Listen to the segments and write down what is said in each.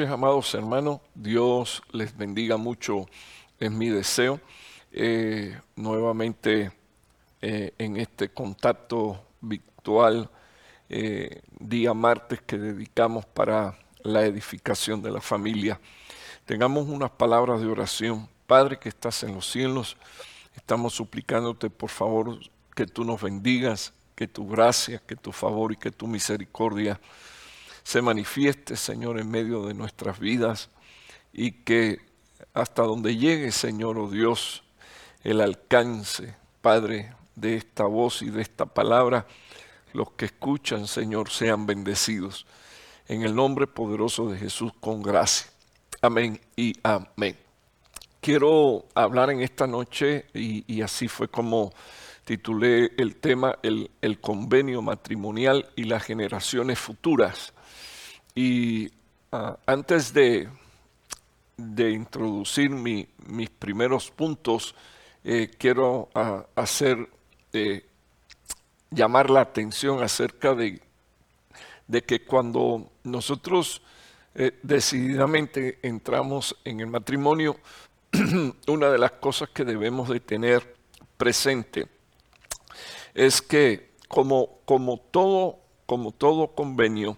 amados hermanos. Dios les bendiga mucho, es mi deseo. Eh, nuevamente eh, en este contacto virtual, eh, día martes que dedicamos para la edificación de la familia. Tengamos unas palabras de oración. Padre que estás en los cielos, estamos suplicándote por favor que tú nos bendigas, que tu gracia, que tu favor y que tu misericordia se manifieste, Señor, en medio de nuestras vidas y que hasta donde llegue, Señor, oh Dios, el alcance, Padre, de esta voz y de esta palabra, los que escuchan, Señor, sean bendecidos. En el nombre poderoso de Jesús, con gracia. Amén y amén. Quiero hablar en esta noche, y, así fue como titulé el tema, el, el convenio matrimonial y las generaciones futuras. Y ah, antes de, de introducir mis primeros puntos, eh, quiero ah, hacer, eh, llamar la atención acerca de, de que cuando nosotros eh, decididamente entramos en el matrimonio, una de las cosas que debemos de tener presente es que como, como, todo, como todo convenio,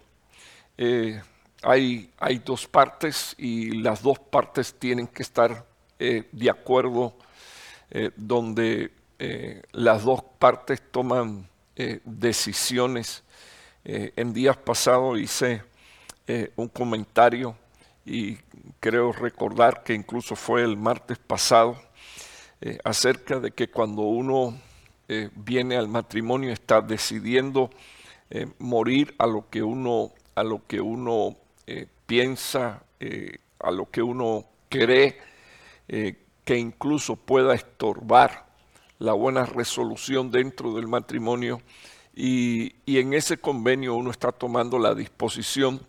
eh, hay, dos partes y las dos partes tienen que estar eh, de acuerdo eh, donde las dos partes toman decisiones. en días pasados hice un comentario y creo recordar que incluso fue el martes pasado acerca de que cuando uno viene al matrimonio está decidiendo morir a lo que uno a lo que uno eh, piensa, eh, a lo que uno cree, eh, que incluso pueda estorbar la buena resolución dentro del matrimonio. Y, en ese convenio uno está tomando la disposición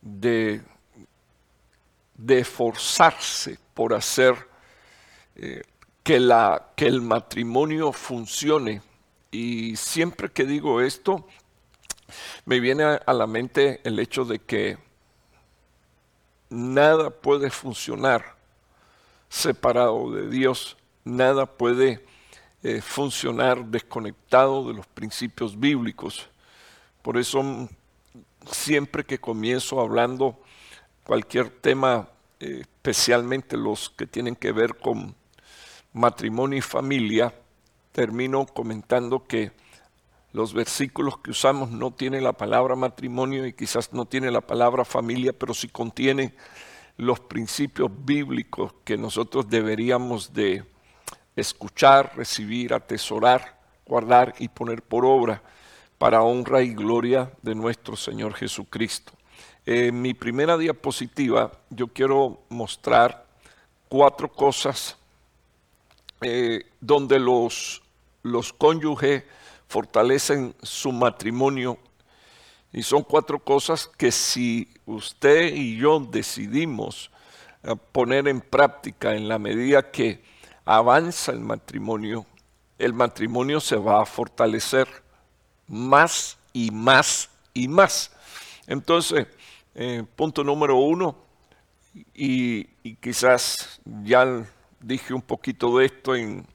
de, de esforzarse por hacer que, la, que el matrimonio funcione. Y siempre que digo esto, me viene a la mente el hecho de que nada puede funcionar separado de Dios, nada puede eh, funcionar desconectado de los principios bíblicos. Por eso siempre que comienzo hablando cualquier tema, eh, especialmente los que tienen que ver con matrimonio y familia, termino comentando que los versículos que usamos no tienen la palabra matrimonio y quizás no tiene la palabra familia, pero sí contiene los principios bíblicos que nosotros deberíamos de escuchar, recibir, atesorar, guardar y poner por obra para honra y gloria de nuestro Señor Jesucristo. En mi primera diapositiva yo quiero mostrar cuatro cosas eh, donde los, los cónyuges fortalecen su matrimonio. Y son cuatro cosas que si usted y yo decidimos eh, poner en práctica en la medida que avanza el matrimonio, el matrimonio se va a fortalecer más y más y más. Entonces, eh, punto número uno, y, y, quizás ya dije un poquito de esto en,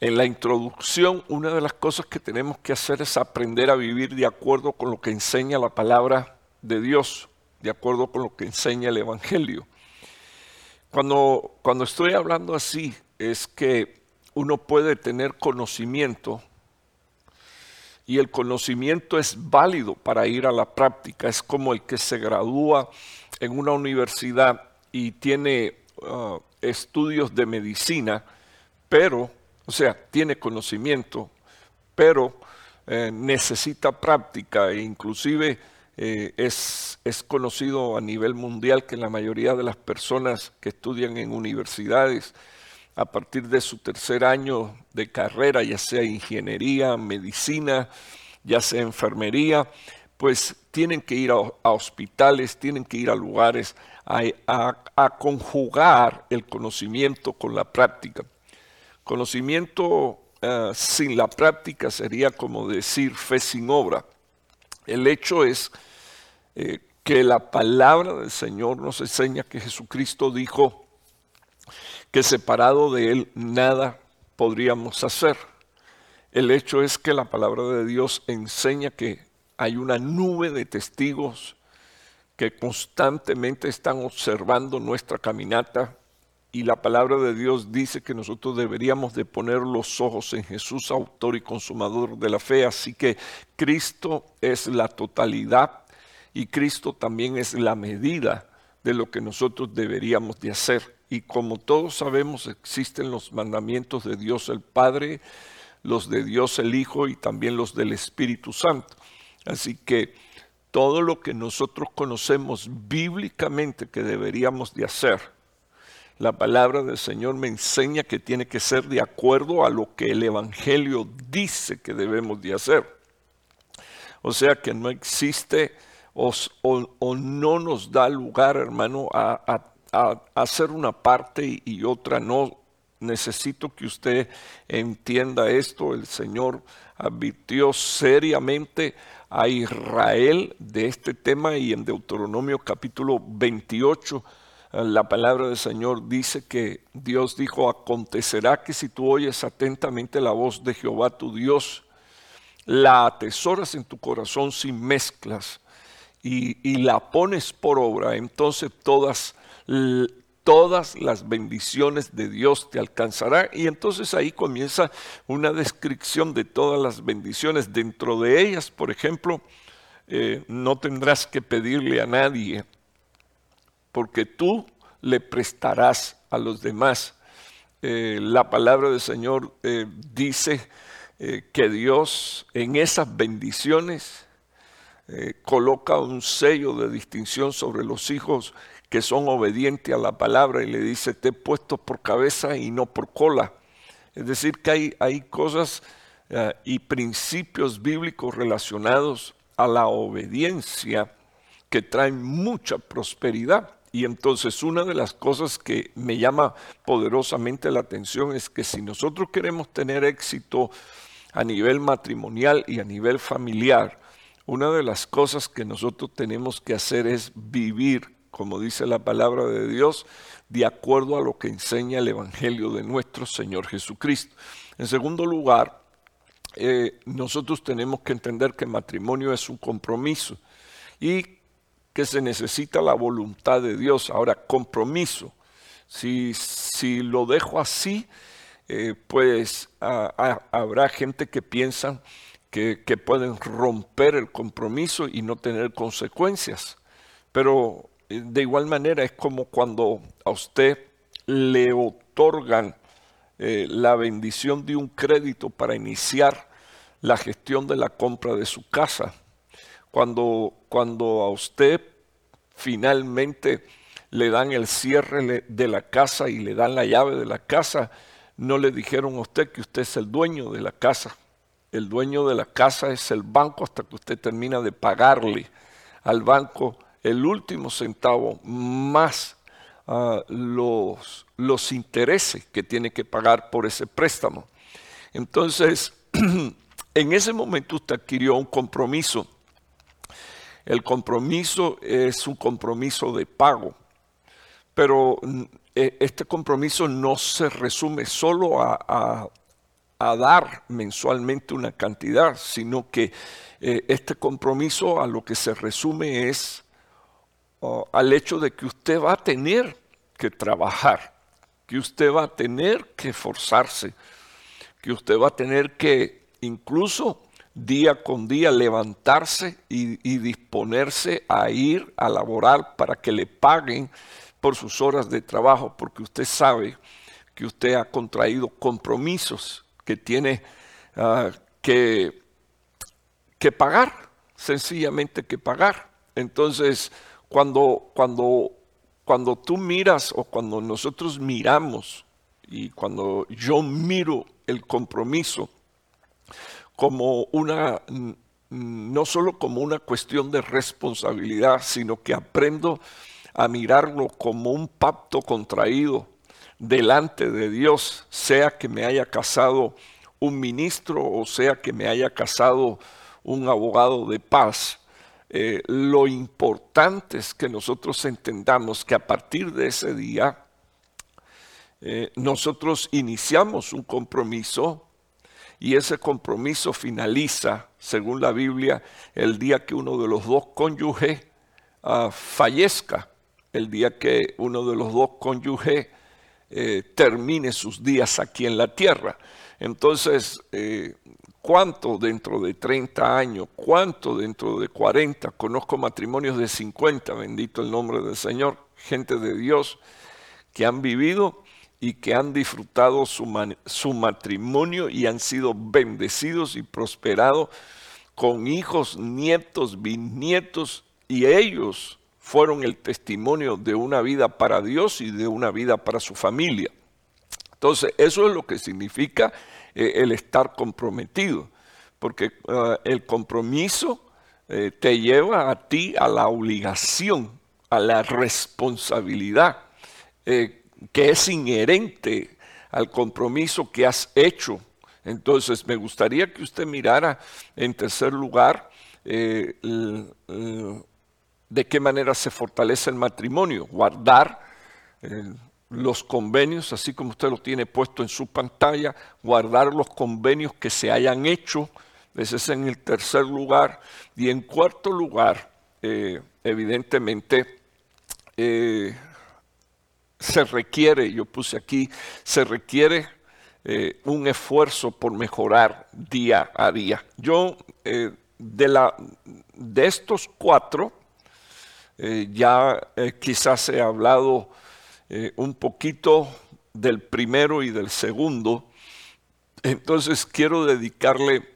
en la introducción, una de las cosas que tenemos que hacer es aprender a vivir de acuerdo con lo que enseña la palabra de Dios, de acuerdo con lo que enseña el Evangelio. Cuando, cuando estoy hablando así, es que uno puede tener conocimiento y el conocimiento es válido para ir a la práctica. Es como el que se gradúa en una universidad y tiene uh, estudios de medicina, pero o sea, tiene conocimiento, pero eh, necesita práctica e inclusive eh, es, es, conocido a nivel mundial que la mayoría de las personas que estudian en universidades a partir de su tercer año de carrera, ya sea ingeniería, medicina, ya sea enfermería, pues tienen que ir a, hospitales, tienen que ir a lugares a conjugar el conocimiento con la práctica. Conocimiento eh, sin la práctica sería como decir fe sin obra. El hecho es, eh, que la palabra del Señor nos enseña que Jesucristo dijo que separado de Él nada podríamos hacer. El hecho es que la palabra de Dios enseña que hay una nube de testigos que constantemente están observando nuestra caminata y la palabra de Dios dice que nosotros deberíamos de poner los ojos en Jesús, autor y consumador de la fe. Así que Cristo es la totalidad y Cristo también es la medida de lo que nosotros deberíamos de hacer. Y como todos sabemos, existen los mandamientos de Dios el Padre, los de Dios el Hijo y también los del Espíritu Santo. Así que todo lo que nosotros conocemos bíblicamente que deberíamos de hacer, la palabra del Señor me enseña que tiene que ser de acuerdo a lo que el Evangelio dice que debemos de hacer. O sea que no existe o, no nos da lugar, hermano, a, hacer una parte y, otra no. Necesito que usted entienda esto. El Señor advirtió seriamente a Israel de este tema y en Deuteronomio capítulo 28 la palabra del Señor dice que Dios dijo, acontecerá que si tú oyes atentamente la voz de Jehová tu Dios, la atesoras en tu corazón sin mezclas y, la pones por obra, entonces todas, todas las bendiciones de Dios te alcanzarán. Y entonces ahí comienza una descripción de todas las bendiciones. Dentro de ellas, por ejemplo, eh, no tendrás que pedirle a nadie porque tú le prestarás a los demás. Eh, la palabra del Señor eh, dice eh, que Dios en esas bendiciones coloca un sello de distinción sobre los hijos que son obedientes a la palabra y le dice, te he puesto por cabeza y no por cola. Es decir, que hay, hay cosas y principios bíblicos relacionados a la obediencia que traen mucha prosperidad. Y entonces una de las cosas que me llama poderosamente la atención es que si nosotros queremos tener éxito a nivel matrimonial y a nivel familiar, una de las cosas que nosotros tenemos que hacer es vivir, como dice la palabra de Dios, de acuerdo a lo que enseña el Evangelio de nuestro Señor Jesucristo. En segundo lugar, eh, nosotros tenemos que entender que matrimonio es un compromiso y que se necesita la voluntad de Dios. Ahora, compromiso. Si, si lo dejo así, eh, pues habrá gente que piensa que, que, pueden romper el compromiso y no tener consecuencias. Pero eh, de igual manera es como cuando a usted le otorgan eh, la bendición de un crédito para iniciar la gestión de la compra de su casa cuando, cuando a usted finalmente le dan el cierre de la casa y le dan la llave de la casa, no le dijeron a usted que usted es el dueño de la casa. El dueño de la casa es el banco hasta que usted termina de pagarle al banco el último centavo más ah, los, los intereses que tiene que pagar por ese préstamo. Entonces, en ese momento usted adquirió un compromiso el compromiso es un compromiso de pago, pero mm, e, este compromiso no se resume solo a, dar mensualmente una cantidad, sino que eh, este compromiso a lo que se resume es al hecho de que usted va a tener que trabajar, que usted va a tener que esforzarse, que usted va a tener que incluso día con día levantarse y, disponerse a ir a laborar para que le paguen por sus horas de trabajo, porque usted sabe que usted ha contraído compromisos que tiene ah, que, que pagar, sencillamente que pagar. Entonces, cuando, cuando, cuando tú miras o cuando nosotros miramos y cuando yo miro el compromiso, como una, no solo como una cuestión de responsabilidad, sino que aprendo a mirarlo como un pacto contraído delante de Dios, sea que me haya casado un ministro o sea que me haya casado un abogado de paz. eh, lo importante es que nosotros entendamos que a partir de ese día eh, nosotros iniciamos un compromiso y ese compromiso finaliza, según la Biblia, el día que uno de los dos cónyuges ah, fallezca, el día que uno de los dos cónyuges eh, termine sus días aquí en la tierra. Entonces, eh, ¿cuánto dentro de 30 años? ¿Cuánto dentro de 40? Conozco matrimonios de 50, bendito el nombre del Señor, gente de Dios que han vivido y que han disfrutado su, su matrimonio y han sido bendecidos y prosperados con hijos, nietos, bisnietos y ellos fueron el testimonio de una vida para Dios y de una vida para su familia. Entonces, eso es lo que significa eh, el estar comprometido, porque eh, el compromiso eh, te lleva a ti a la obligación, a la responsabilidad que es inherente al compromiso que has hecho. Entonces, me gustaría que usted mirara en tercer lugar de qué manera se fortalece el matrimonio, guardar eh, los convenios, así como usted lo tiene puesto en su pantalla, guardar los convenios que se hayan hecho, ese es en el tercer lugar, y en cuarto lugar, eh, evidentemente, eh, se requiere, yo puse aquí, se requiere un esfuerzo por mejorar día a día. Yo, de, la, de estos cuatro, eh, ya eh, quizás he hablado eh, un poquito del primero y del segundo. Entonces quiero dedicarle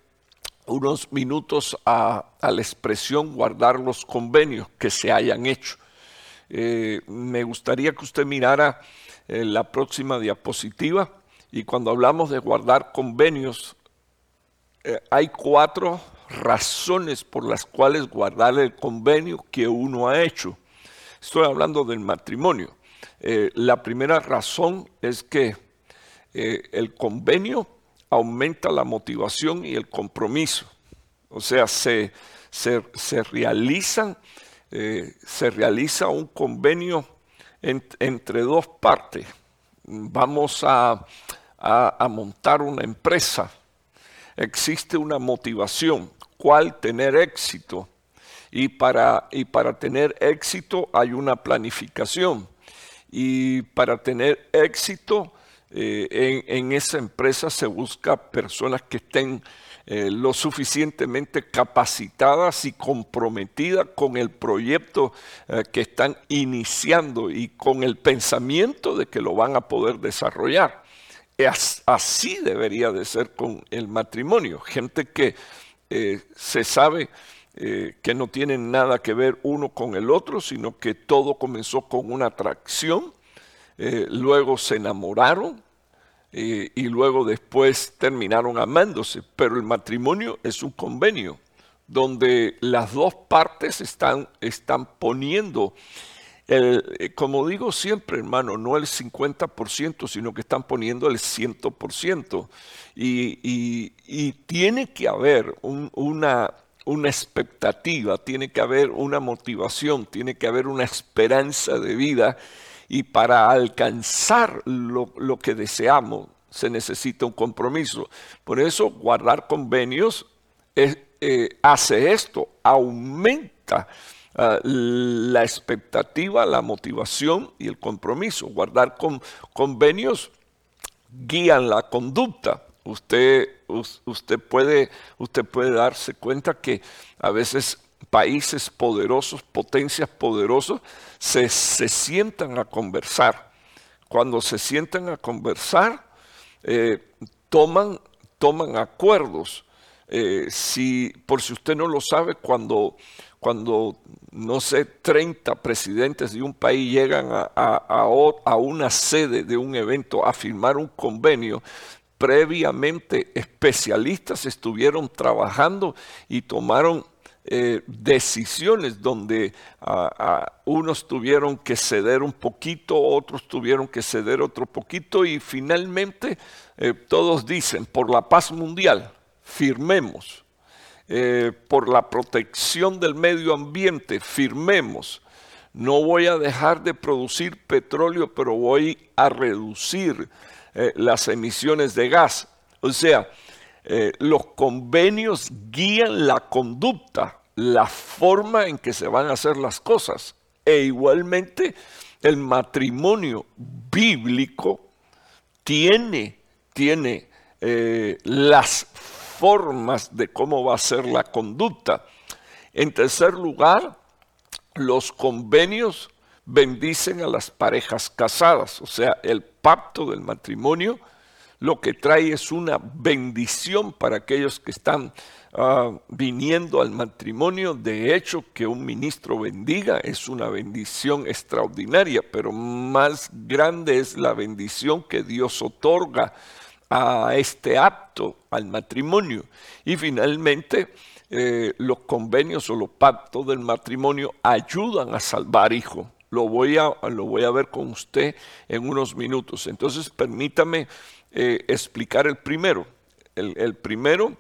unos minutos a, la expresión guardar los convenios que se hayan hecho. Me gustaría que usted mirara la próxima diapositiva y cuando hablamos de guardar convenios, hay cuatro razones por las cuales guardar el convenio que uno ha hecho. Estoy hablando del matrimonio. Eh, la primera razón es que eh, el convenio aumenta la motivación y el compromiso. O sea, se, se, realizan, eh, se realiza un convenio entre dos partes. Vamos a, montar una empresa. Existe una motivación cuál tener éxito. Y para, y para tener éxito hay una planificación. Y para tener éxito eh, en, esa empresa se busca personas que estén eh, lo suficientemente capacitadas y comprometidas con el proyecto eh, que están iniciando y con el pensamiento de que lo van a poder desarrollar. así debería de ser con el matrimonio. Gente que eh, se sabe que no tienen nada que ver uno con el otro, sino que todo comenzó con una atracción, luego se enamoraron y luego después terminaron amándose, pero el matrimonio es un convenio donde las dos partes están, están poniendo el, como digo siempre, hermano, no el 50%, sino que están poniendo el 100%. Y, tiene que haber una, una expectativa, tiene que haber una motivación, tiene que haber una esperanza de vida. Y para alcanzar lo, que deseamos se necesita un compromiso. Por eso guardar convenios eh, hace esto, aumenta ah, la expectativa, la motivación y el compromiso. Guardar con, convenios guían la conducta. Usted, usted, puede, usted puede darse cuenta que a veces países poderosos, potencias poderosas, se, sientan a conversar. Cuando se sientan a conversar, eh, toman, toman acuerdos. Eh, si, por si usted no lo sabe, cuando, cuando no sé, 30 presidentes de un país llegan a, a, una sede de un evento a firmar un convenio, previamente especialistas estuvieron trabajando y tomaron eh, decisiones donde unos tuvieron que ceder un poquito, otros tuvieron que ceder otro poquito y finalmente eh, todos dicen, por la paz mundial, firmemos. eh, por la protección del medio ambiente, firmemos. No voy a dejar de producir petróleo, pero voy a reducir las emisiones de gas. O sea, los convenios guían la conducta, la forma en que se van a hacer las cosas. E igualmente el matrimonio bíblico tiene, tiene eh, las formas de cómo va a ser la conducta. En tercer lugar, los convenios bendicen a las parejas casadas, o sea, el pacto del matrimonio lo que trae es una bendición para aquellos que están ah, viniendo al matrimonio. De hecho, que un ministro bendiga es una bendición extraordinaria, pero más grande es la bendición que Dios otorga a este acto, al matrimonio. Y finalmente, eh, los convenios o los pactos del matrimonio ayudan a salvar hijos. Lo voy a, lo voy a ver con usted en unos minutos. Entonces, permítame eh, explicar el primero. El, primero,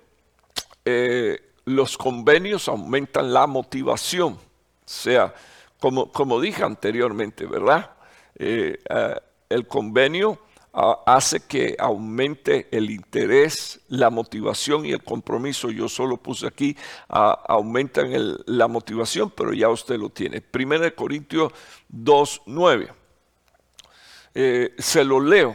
eh, los convenios aumentan la motivación. O sea, como, como dije anteriormente, ¿verdad? Eh, el convenio ah, hace que aumente el interés, la motivación y el compromiso. Yo solo puse aquí, ah, aumentan la motivación, pero ya usted lo tiene. Primera de Corintios 2, 9. se lo leo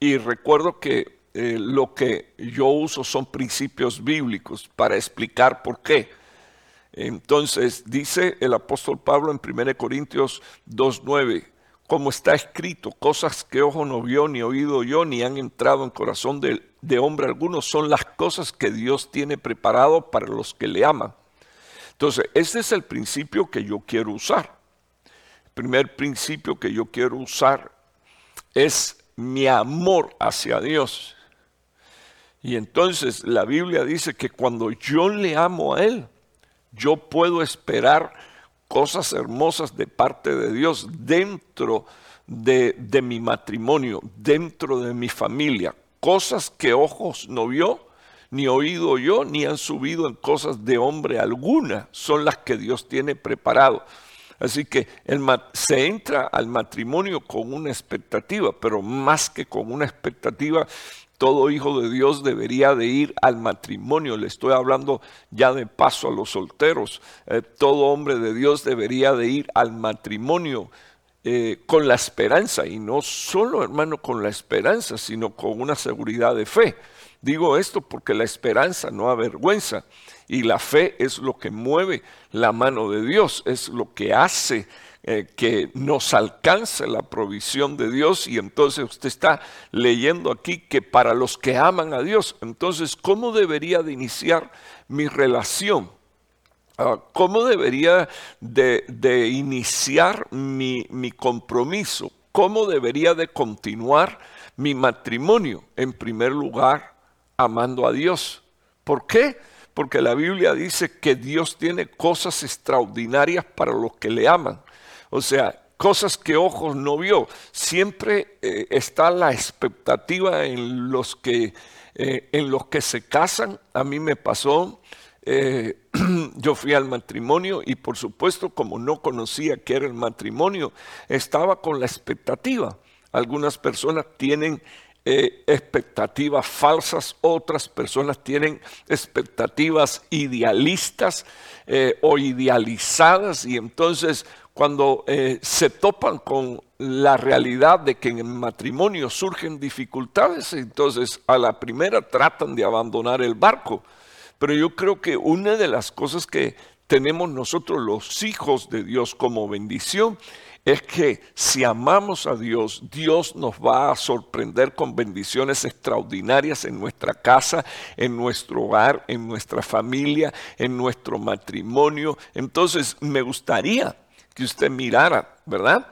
y recuerdo que eh, lo que yo uso son principios bíblicos para explicar por qué. Entonces dice el apóstol Pablo en 1 Corintios 2.9, como está escrito, cosas que ojo no vio, ni oído yo, ni han entrado en corazón de, de hombre alguno, son las cosas que Dios tiene preparado para los que le aman. Entonces, este es el principio que yo quiero usar. El primer principio que yo quiero usar es mi amor hacia Dios. Y entonces la Biblia dice que cuando yo le amo a Él, yo puedo esperar cosas hermosas de parte de Dios dentro de, de, mi matrimonio, dentro de mi familia. Cosas que ojos no vio, ni oído yo, ni han subido en cosas de hombre alguna, son las que Dios tiene preparado. Así que se entra al matrimonio con una expectativa, pero más que con una expectativa, todo hijo de Dios debería de ir al matrimonio. Le estoy hablando ya de paso a los solteros. Eh, todo hombre de Dios debería de ir al matrimonio eh, con la esperanza. Y no solo, hermano, con la esperanza, sino con una seguridad de fe. Digo esto porque la esperanza no avergüenza y la fe es lo que mueve la mano de Dios, es lo que hace eh, que nos alcance la provisión de Dios y entonces usted está leyendo aquí que para los que aman a Dios, entonces ¿cómo debería de iniciar mi relación? Ah, ¿Cómo debería de, iniciar mi, mi compromiso? ¿Cómo debería de continuar mi matrimonio? En primer lugar, amando a Dios. ¿Por qué? Porque la Biblia dice que Dios tiene cosas extraordinarias para los que le aman. O sea, cosas que ojos no vio. Siempre eh, está la expectativa en los que, eh, en los que se casan. A mí me pasó, eh, yo fui al matrimonio y por supuesto como no conocía qué era el matrimonio, estaba con la expectativa. Algunas personas tienen expectativas falsas, otras personas tienen expectativas idealistas o idealizadas y entonces cuando eh, se topan con la realidad de que en el matrimonio surgen dificultades, entonces a la primera tratan de abandonar el barco. Pero yo creo que una de las cosas que tenemos nosotros los hijos de Dios como bendición es que si amamos a Dios, Dios nos va a sorprender con bendiciones extraordinarias en nuestra casa, en nuestro hogar, en nuestra familia, en nuestro matrimonio. Entonces, me gustaría que usted mirara, ¿verdad?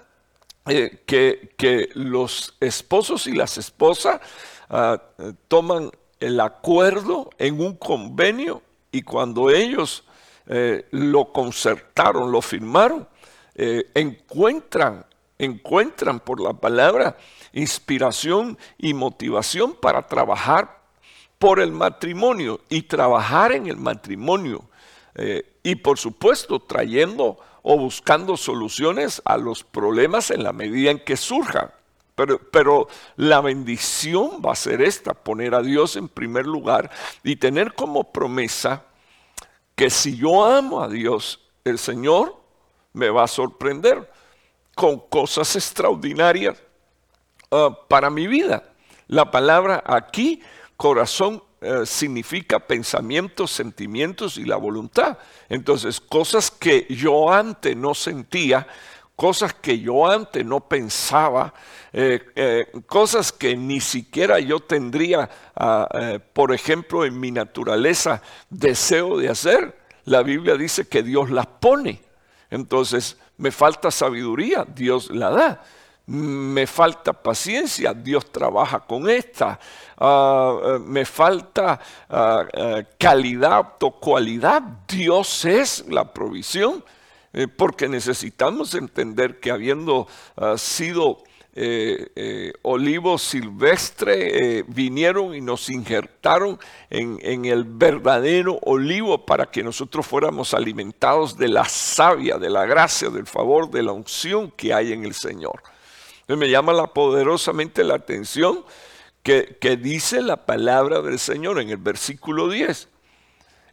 Eh, que, los esposos y las esposas ah, toman el acuerdo en un convenio y cuando ellos eh, lo concertaron, lo firmaron, eh, encuentran, encuentran por la palabra inspiración y motivación para trabajar por el matrimonio y trabajar en el matrimonio. Y por supuesto trayendo o buscando soluciones a los problemas en la medida en que surjan. Pero, pero, la bendición va a ser esta, poner a Dios en primer lugar y tener como promesa que si yo amo a Dios, el Señor me va a sorprender con cosas extraordinarias ah, para mi vida. La palabra aquí, corazón, eh, significa pensamientos, sentimientos y la voluntad. Entonces, cosas que yo antes no sentía, cosas que yo antes no pensaba, eh, eh, cosas que ni siquiera yo tendría, ah, por ejemplo, en mi naturaleza deseo de hacer. La Biblia dice que Dios las pone. Entonces, me falta sabiduría, Dios la da me falta paciencia, Dios trabaja con esta, ah, eh, me falta ah, eh, calidad o cualidad, Dios es la provisión, eh, porque necesitamos entender que habiendo ah, sido olivos silvestre, vinieron y nos injertaron en, en, el verdadero olivo para que nosotros fuéramos alimentados de la savia, de la gracia, del favor, de la unción que hay en el Señor me llama la, poderosamente la atención que, dice la palabra del Señor en el versículo 10.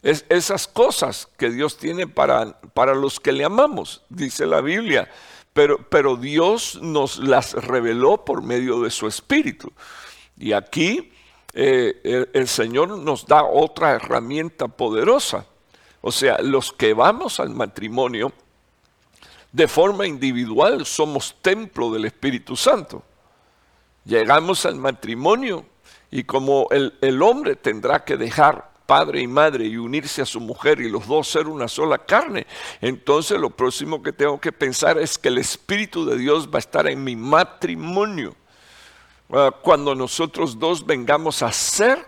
Es esas cosas que Dios tiene para, para los que le amamos, dice la Biblia. Pero, pero Dios nos las reveló por medio de su Espíritu. Y aquí eh, el Señor nos da otra herramienta poderosa. O sea, los que vamos al matrimonio de forma individual somos templo del Espíritu Santo. Llegamos al matrimonio y como el, hombre tendrá que dejar padre y madre y unirse a su mujer y los dos ser una sola carne, entonces lo próximo que tengo que pensar es que el Espíritu de Dios va a estar en mi matrimonio. Ah, cuando nosotros dos vengamos a ser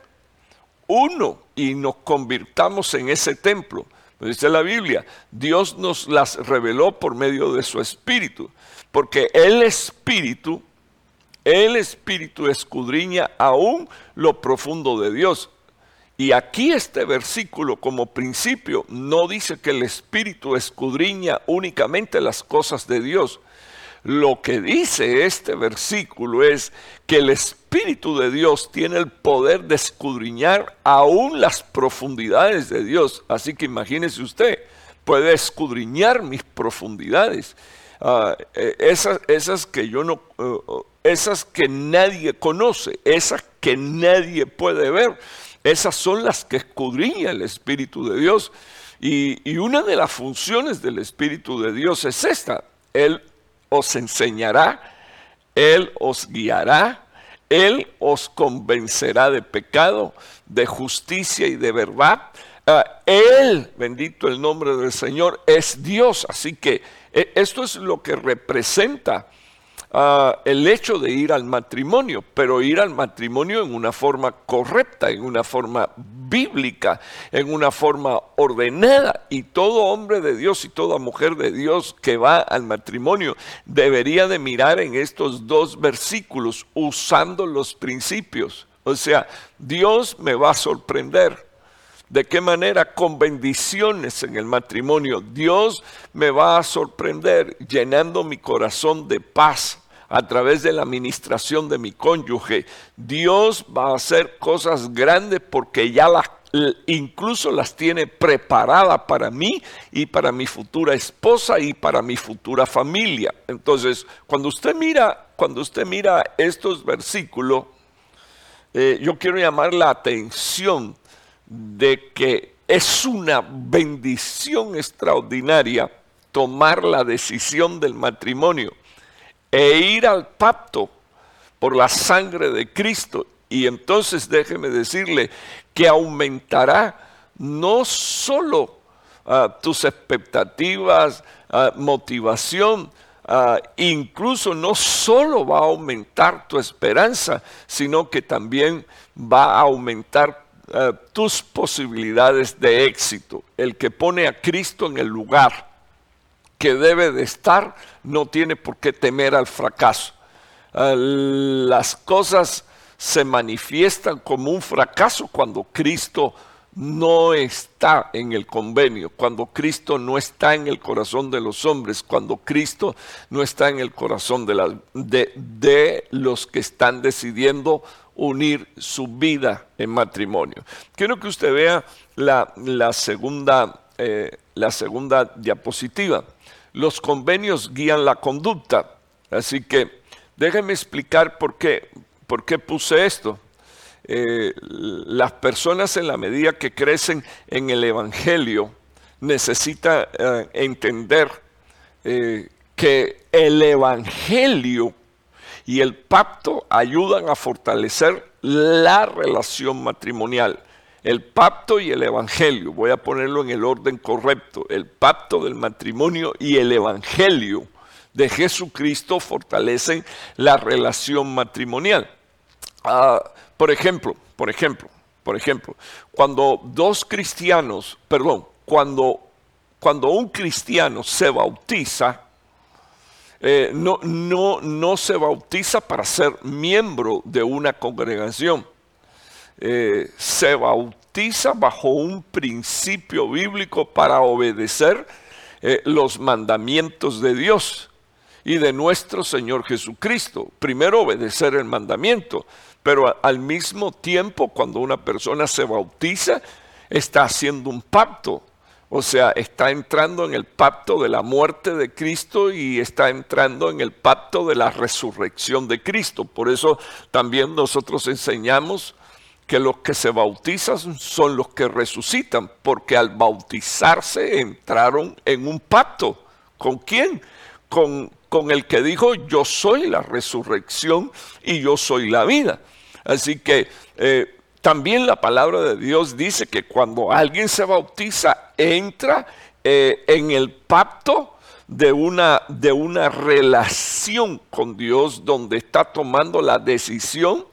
uno y nos convirtamos en ese templo, dice la Biblia, Dios nos las reveló por medio de su Espíritu, porque el Espíritu, el Espíritu escudriña aún lo profundo de Dios. Y aquí este versículo como principio no dice que el Espíritu escudriña únicamente las cosas de Dios, lo que dice este versículo es que el Espíritu de Dios tiene el poder de escudriñar aún las profundidades de Dios. Así que imagínese usted, puede escudriñar mis profundidades. Ah, eh, esas, esas que yo no, eh, esas que nadie conoce, esas que nadie puede ver, esas son las que escudriña el Espíritu de Dios. Y, y una de las funciones del Espíritu de Dios es esta. Él os enseñará, Él os guiará, Él os convencerá de pecado, de justicia y de verdad. Ah, él, bendito el nombre del Señor, es Dios. Así que eh, esto es lo que representa Ah, el hecho de ir al matrimonio, pero ir al matrimonio en una forma correcta, en una forma bíblica, en una forma ordenada. Y todo hombre de Dios y toda mujer de Dios que va al matrimonio debería de mirar en estos dos versículos usando los principios. O sea, Dios me va a sorprender. ¿De qué manera? Con bendiciones en el matrimonio. Dios me va a sorprender llenando mi corazón de paz, a través de la administración de mi cónyuge. Dios va a hacer cosas grandes porque ya las incluso las tiene preparadas para mí y para mi futura esposa y para mi futura familia. Entonces, cuando usted mira, cuando usted mira estos versículos, eh, yo quiero llamar la atención de que es una bendición extraordinaria tomar la decisión del matrimonio e ir al pacto por la sangre de Cristo. Y entonces déjeme decirle que aumentará no solo ah, tus expectativas, ah, motivación, ah, incluso no solo va a aumentar tu esperanza, sino que también va a aumentar tus posibilidades de éxito. El que pone a Cristo en el lugar que debe de estar, no tiene por qué temer al fracaso. las cosas se manifiestan como un fracaso cuando Cristo no está en el convenio, cuando Cristo no está en el corazón de los hombres, cuando Cristo no está en el corazón de, de, los que están decidiendo unir su vida en matrimonio. Quiero que usted vea la, segunda, eh, la segunda diapositiva. Los convenios guían la conducta, así que déjenme explicar por qué, por qué puse esto. Eh, las personas en la medida que crecen en el Evangelio necesitan eh, entender eh, que el Evangelio y el pacto ayudan a fortalecer la relación matrimonial. El pacto y el Evangelio, voy a ponerlo en el orden correcto, el pacto del matrimonio y el Evangelio de Jesucristo fortalecen la relación matrimonial. Ah, por ejemplo, por ejemplo, por ejemplo, cuando dos cristianos, perdón, cuando, cuando un cristiano se bautiza, eh, no, no, no se bautiza para ser miembro de una congregación. Eh, se bautiza bajo un principio bíblico para obedecer eh, los mandamientos de Dios y de nuestro Señor Jesucristo. Primero obedecer el mandamiento, pero al mismo tiempo cuando una persona se bautiza, está haciendo un pacto. O sea, está entrando en el pacto de la muerte de Cristo y está entrando en el pacto de la resurrección de Cristo. Por eso también nosotros enseñamos que los que se bautizan son los que resucitan, porque al bautizarse entraron en un pacto. ¿Con quién? Con, con el que dijo, yo soy la resurrección y yo soy la vida. Así que eh, también la palabra de Dios dice que cuando alguien se bautiza, entra eh, en el pacto de una, de una relación con Dios donde está tomando la decisión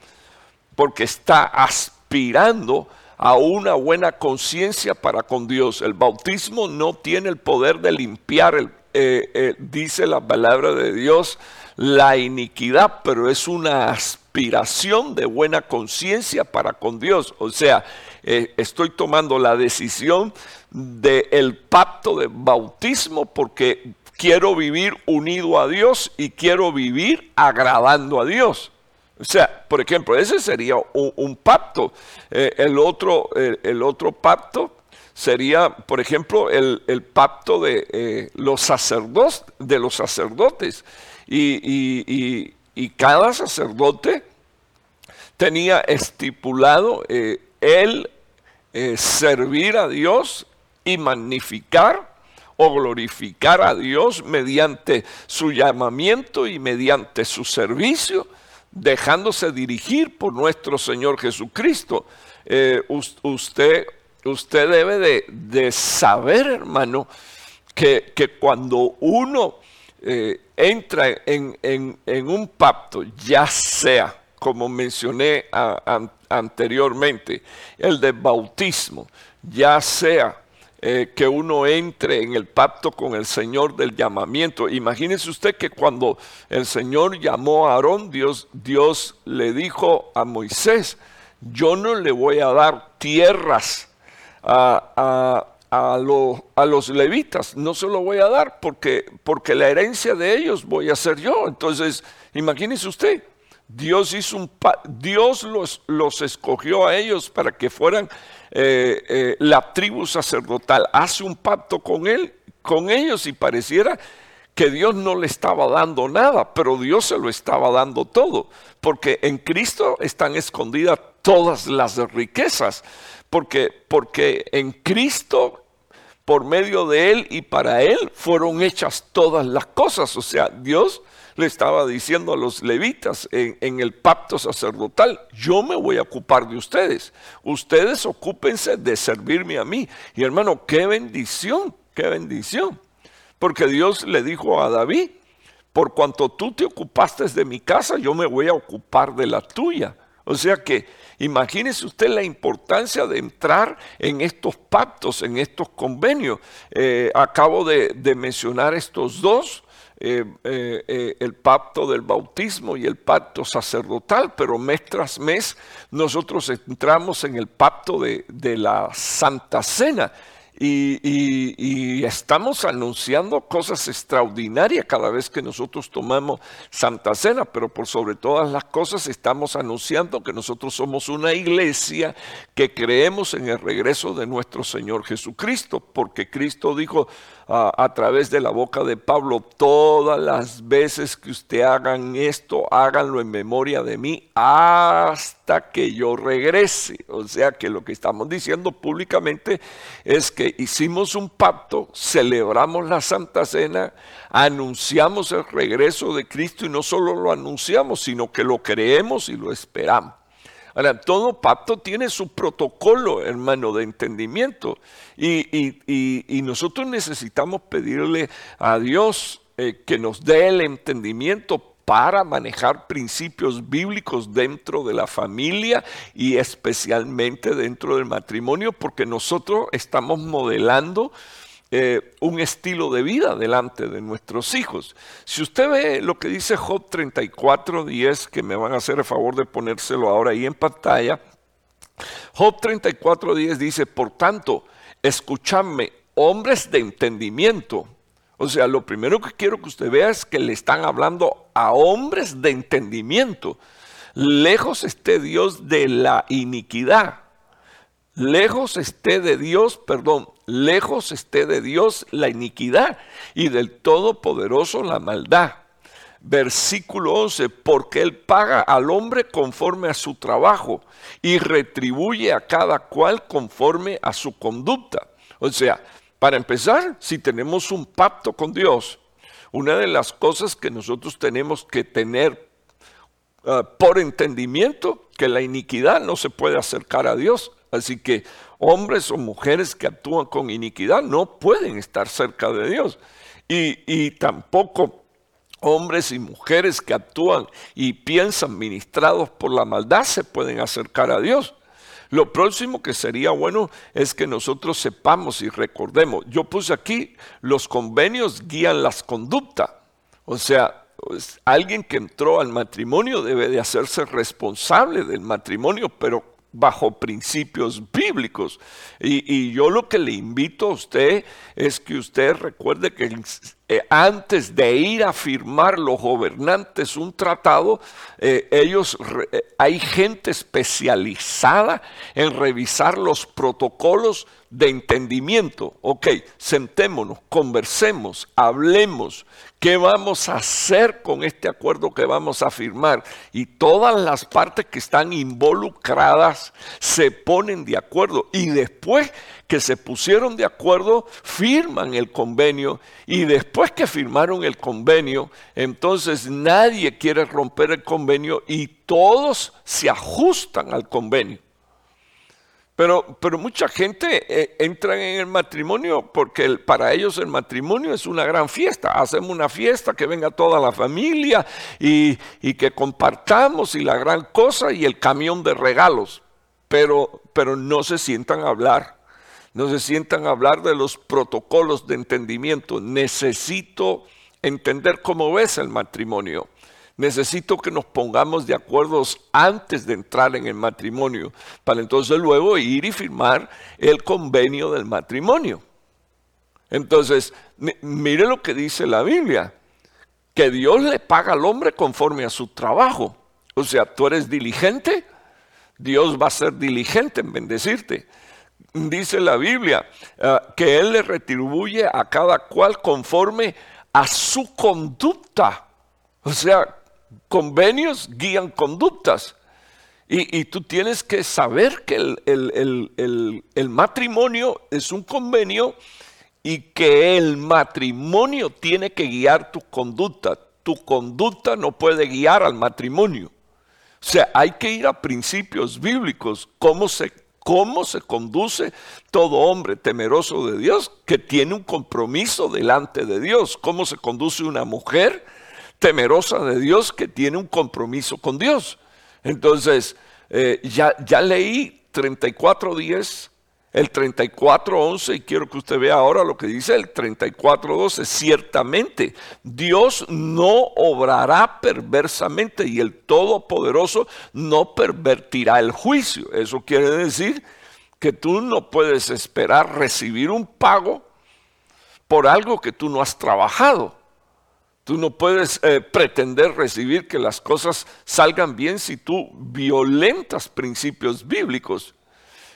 porque está aspirando a una buena conciencia para con Dios. El bautismo no tiene el poder de limpiar, el, eh, dice la palabra de Dios, la iniquidad, pero es una aspiración de buena conciencia para con Dios. O sea, eh, estoy tomando la decisión del pacto de bautismo porque quiero vivir unido a Dios y quiero vivir agradando a Dios. O sea, por ejemplo, ese sería un, pacto. Eh, el, otro, el, otro pacto sería, por ejemplo, el, pacto de, eh, los sacerdotes, de los sacerdotes y, cada sacerdote tenía estipulado eh, el servir a Dios y magnificar o glorificar a Dios mediante su llamamiento y mediante su servicio, dejándose dirigir por nuestro Señor Jesucristo. Eh, usted, usted debe de, saber, hermano, que, que cuando uno eh, entra en, un pacto, ya sea, como mencioné anteriormente, el de bautismo, ya sea eh, que uno entre en el pacto con el Señor del llamamiento. Imagínese usted que cuando el Señor llamó a Aarón, Dios, Dios le dijo a Moisés, yo no le voy a dar tierras a, a, a, los levitas, no se lo voy a dar porque, porque la herencia de ellos voy a ser yo. Entonces, imagínese usted, Dios, hizo un Dios los, los, escogió a ellos para que fueran eh, eh, la tribu sacerdotal. Hace un pacto con él, con ellos y pareciera que Dios no le estaba dando nada, pero Dios se lo estaba dando todo, porque en Cristo están escondidas todas las riquezas, porque, porque en Cristo por medio de Él y para Él fueron hechas todas las cosas. O sea, Dios le estaba diciendo a los levitas en, el pacto sacerdotal, yo me voy a ocupar de ustedes. Ustedes ocúpense de servirme a mí. Y hermano, qué bendición, qué bendición. Porque Dios le dijo a David, por cuanto tú te ocupaste de mi casa, yo me voy a ocupar de la tuya. O sea que imagínese usted la importancia de entrar en estos pactos, en estos convenios. Eh, acabo de, mencionar estos dos. Eh, eh, el pacto del bautismo y el pacto sacerdotal, pero mes tras mes nosotros entramos en el pacto de, de la Santa Cena. Y, estamos anunciando cosas extraordinarias cada vez que nosotros tomamos Santa Cena, pero por sobre todas las cosas estamos anunciando que nosotros somos una iglesia que creemos en el regreso de nuestro Señor Jesucristo, porque Cristo dijo, a, través de la boca de Pablo, todas las veces que usted hagan esto, háganlo en memoria de mí hasta que yo regrese. O sea que lo que estamos diciendo públicamente es que hicimos un pacto, celebramos la Santa Cena, anunciamos el regreso de Cristo y no solo lo anunciamos, sino que lo creemos y lo esperamos. Ahora, todo pacto tiene su protocolo, hermano, de entendimiento. Y, nosotros necesitamos pedirle a Dios eh, que nos dé el entendimiento para manejar principios bíblicos dentro de la familia y especialmente dentro del matrimonio, porque nosotros estamos modelando eh, un estilo de vida delante de nuestros hijos. Si usted ve lo que dice Job 34, 10, que me van a hacer el favor de ponérselo ahora ahí en pantalla, Job 34, 10 dice, por tanto, escuchadme, hombres de entendimiento. O sea, lo primero que quiero que usted vea es que le están hablando a hombres de entendimiento. Lejos esté Dios de la iniquidad. Lejos esté de Dios, perdón, lejos esté de Dios la iniquidad y del Todopoderoso la maldad. Versículo 11, porque Él paga al hombre conforme a su trabajo y retribuye a cada cual conforme a su conducta. O sea, para empezar, si tenemos un pacto con Dios, una de las cosas que nosotros tenemos que tener ah, por entendimiento, que la iniquidad no se puede acercar a Dios. Así que hombres o mujeres que actúan con iniquidad no pueden estar cerca de Dios. Y, tampoco hombres y mujeres que actúan y piensan ministrados por la maldad se pueden acercar a Dios. Lo próximo que sería bueno es que nosotros sepamos y recordemos. Yo puse aquí, los convenios guían las conductas. O sea, pues, alguien que entró al matrimonio debe de hacerse responsable del matrimonio, pero bajo principios bíblicos. Y, yo lo que le invito a usted es que usted recuerde que eh, antes de ir a firmar los gobernantes un tratado, eh, ellos, eh, hay gente especializada en revisar los protocolos de entendimiento. Ok, sentémonos, conversemos, hablemos, ¿Qué vamos a hacer con este acuerdo que vamos a firmar? Y todas las partes que están involucradas se ponen de acuerdo. Y después que se pusieron de acuerdo, firman el convenio. Y después que firmaron el convenio, entonces nadie quiere romper el convenio y todos se ajustan al convenio. Pero, pero mucha gente eh, entra en el matrimonio porque para ellos el matrimonio es una gran fiesta. Hacemos una fiesta que venga toda la familia y, que compartamos y la gran cosa y el camión de regalos. Pero, pero no se sientan a hablar. No se sientan a hablar de los protocolos de entendimiento. Necesito entender cómo ves el matrimonio necesito que nos pongamos de acuerdo antes de entrar en el matrimonio, para entonces luego ir y firmar el convenio del matrimonio. Entonces, mire lo que dice la Biblia, que Dios le paga al hombre conforme a su trabajo. O sea, tú eres diligente, Dios va a ser diligente en bendecirte. Dice la Biblia ah, que Él le retribuye a cada cual conforme a su conducta. O sea, convenios guían conductas. Y, tú tienes que saber que el, matrimonio es un convenio y que el matrimonio tiene que guiar tu conducta. Tu conducta no puede guiar al matrimonio. O sea, hay que ir a principios bíblicos, cómo se, cómo se conduce todo hombre temeroso de Dios que tiene un compromiso delante de Dios, cómo se conduce una mujer temerosa de Dios que tiene un compromiso con Dios. Entonces, eh, ya, ya leí 34 días el 34.11, y quiero que usted vea ahora lo que dice el 34.12, ciertamente Dios no obrará perversamente y el Todopoderoso no pervertirá el juicio. Eso quiere decir que tú no puedes esperar recibir un pago por algo que tú no has trabajado. Tú no puedes eh, pretender recibir que las cosas salgan bien si tú violentas principios bíblicos.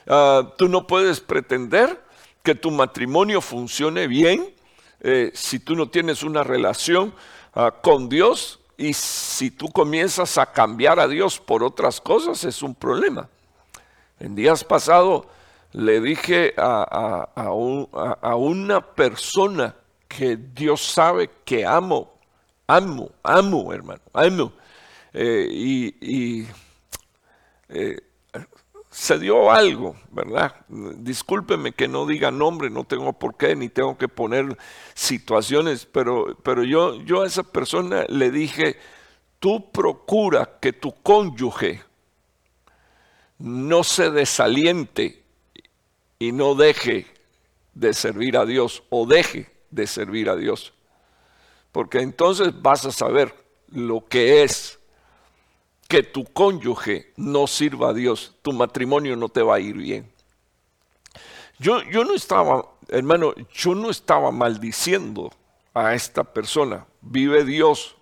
Ah, tú no puedes pretender que tu matrimonio funcione bien eh, si tú no tienes una relación ah, con Dios y si tú comienzas a cambiar a Dios por otras cosas es un problema. En días pasados le dije a, a una persona que Dios sabe que amo, amo, amo hermano, amo. Eh, y, eh, se dio algo, ¿verdad? Discúlpeme que no diga nombre, no tengo por qué, ni tengo que poner situaciones, pero, pero yo, yo a esa persona le dije, tú procura que tu cónyuge no se desaliente y no deje de servir a Dios o deje de servir a Dios. Porque entonces vas a saber lo que es que tu cónyuge no sirva a Dios, tu matrimonio no te va a ir bien. Yo, yo no estaba, hermano, yo no estaba maldiciendo a esta persona. Vive Dios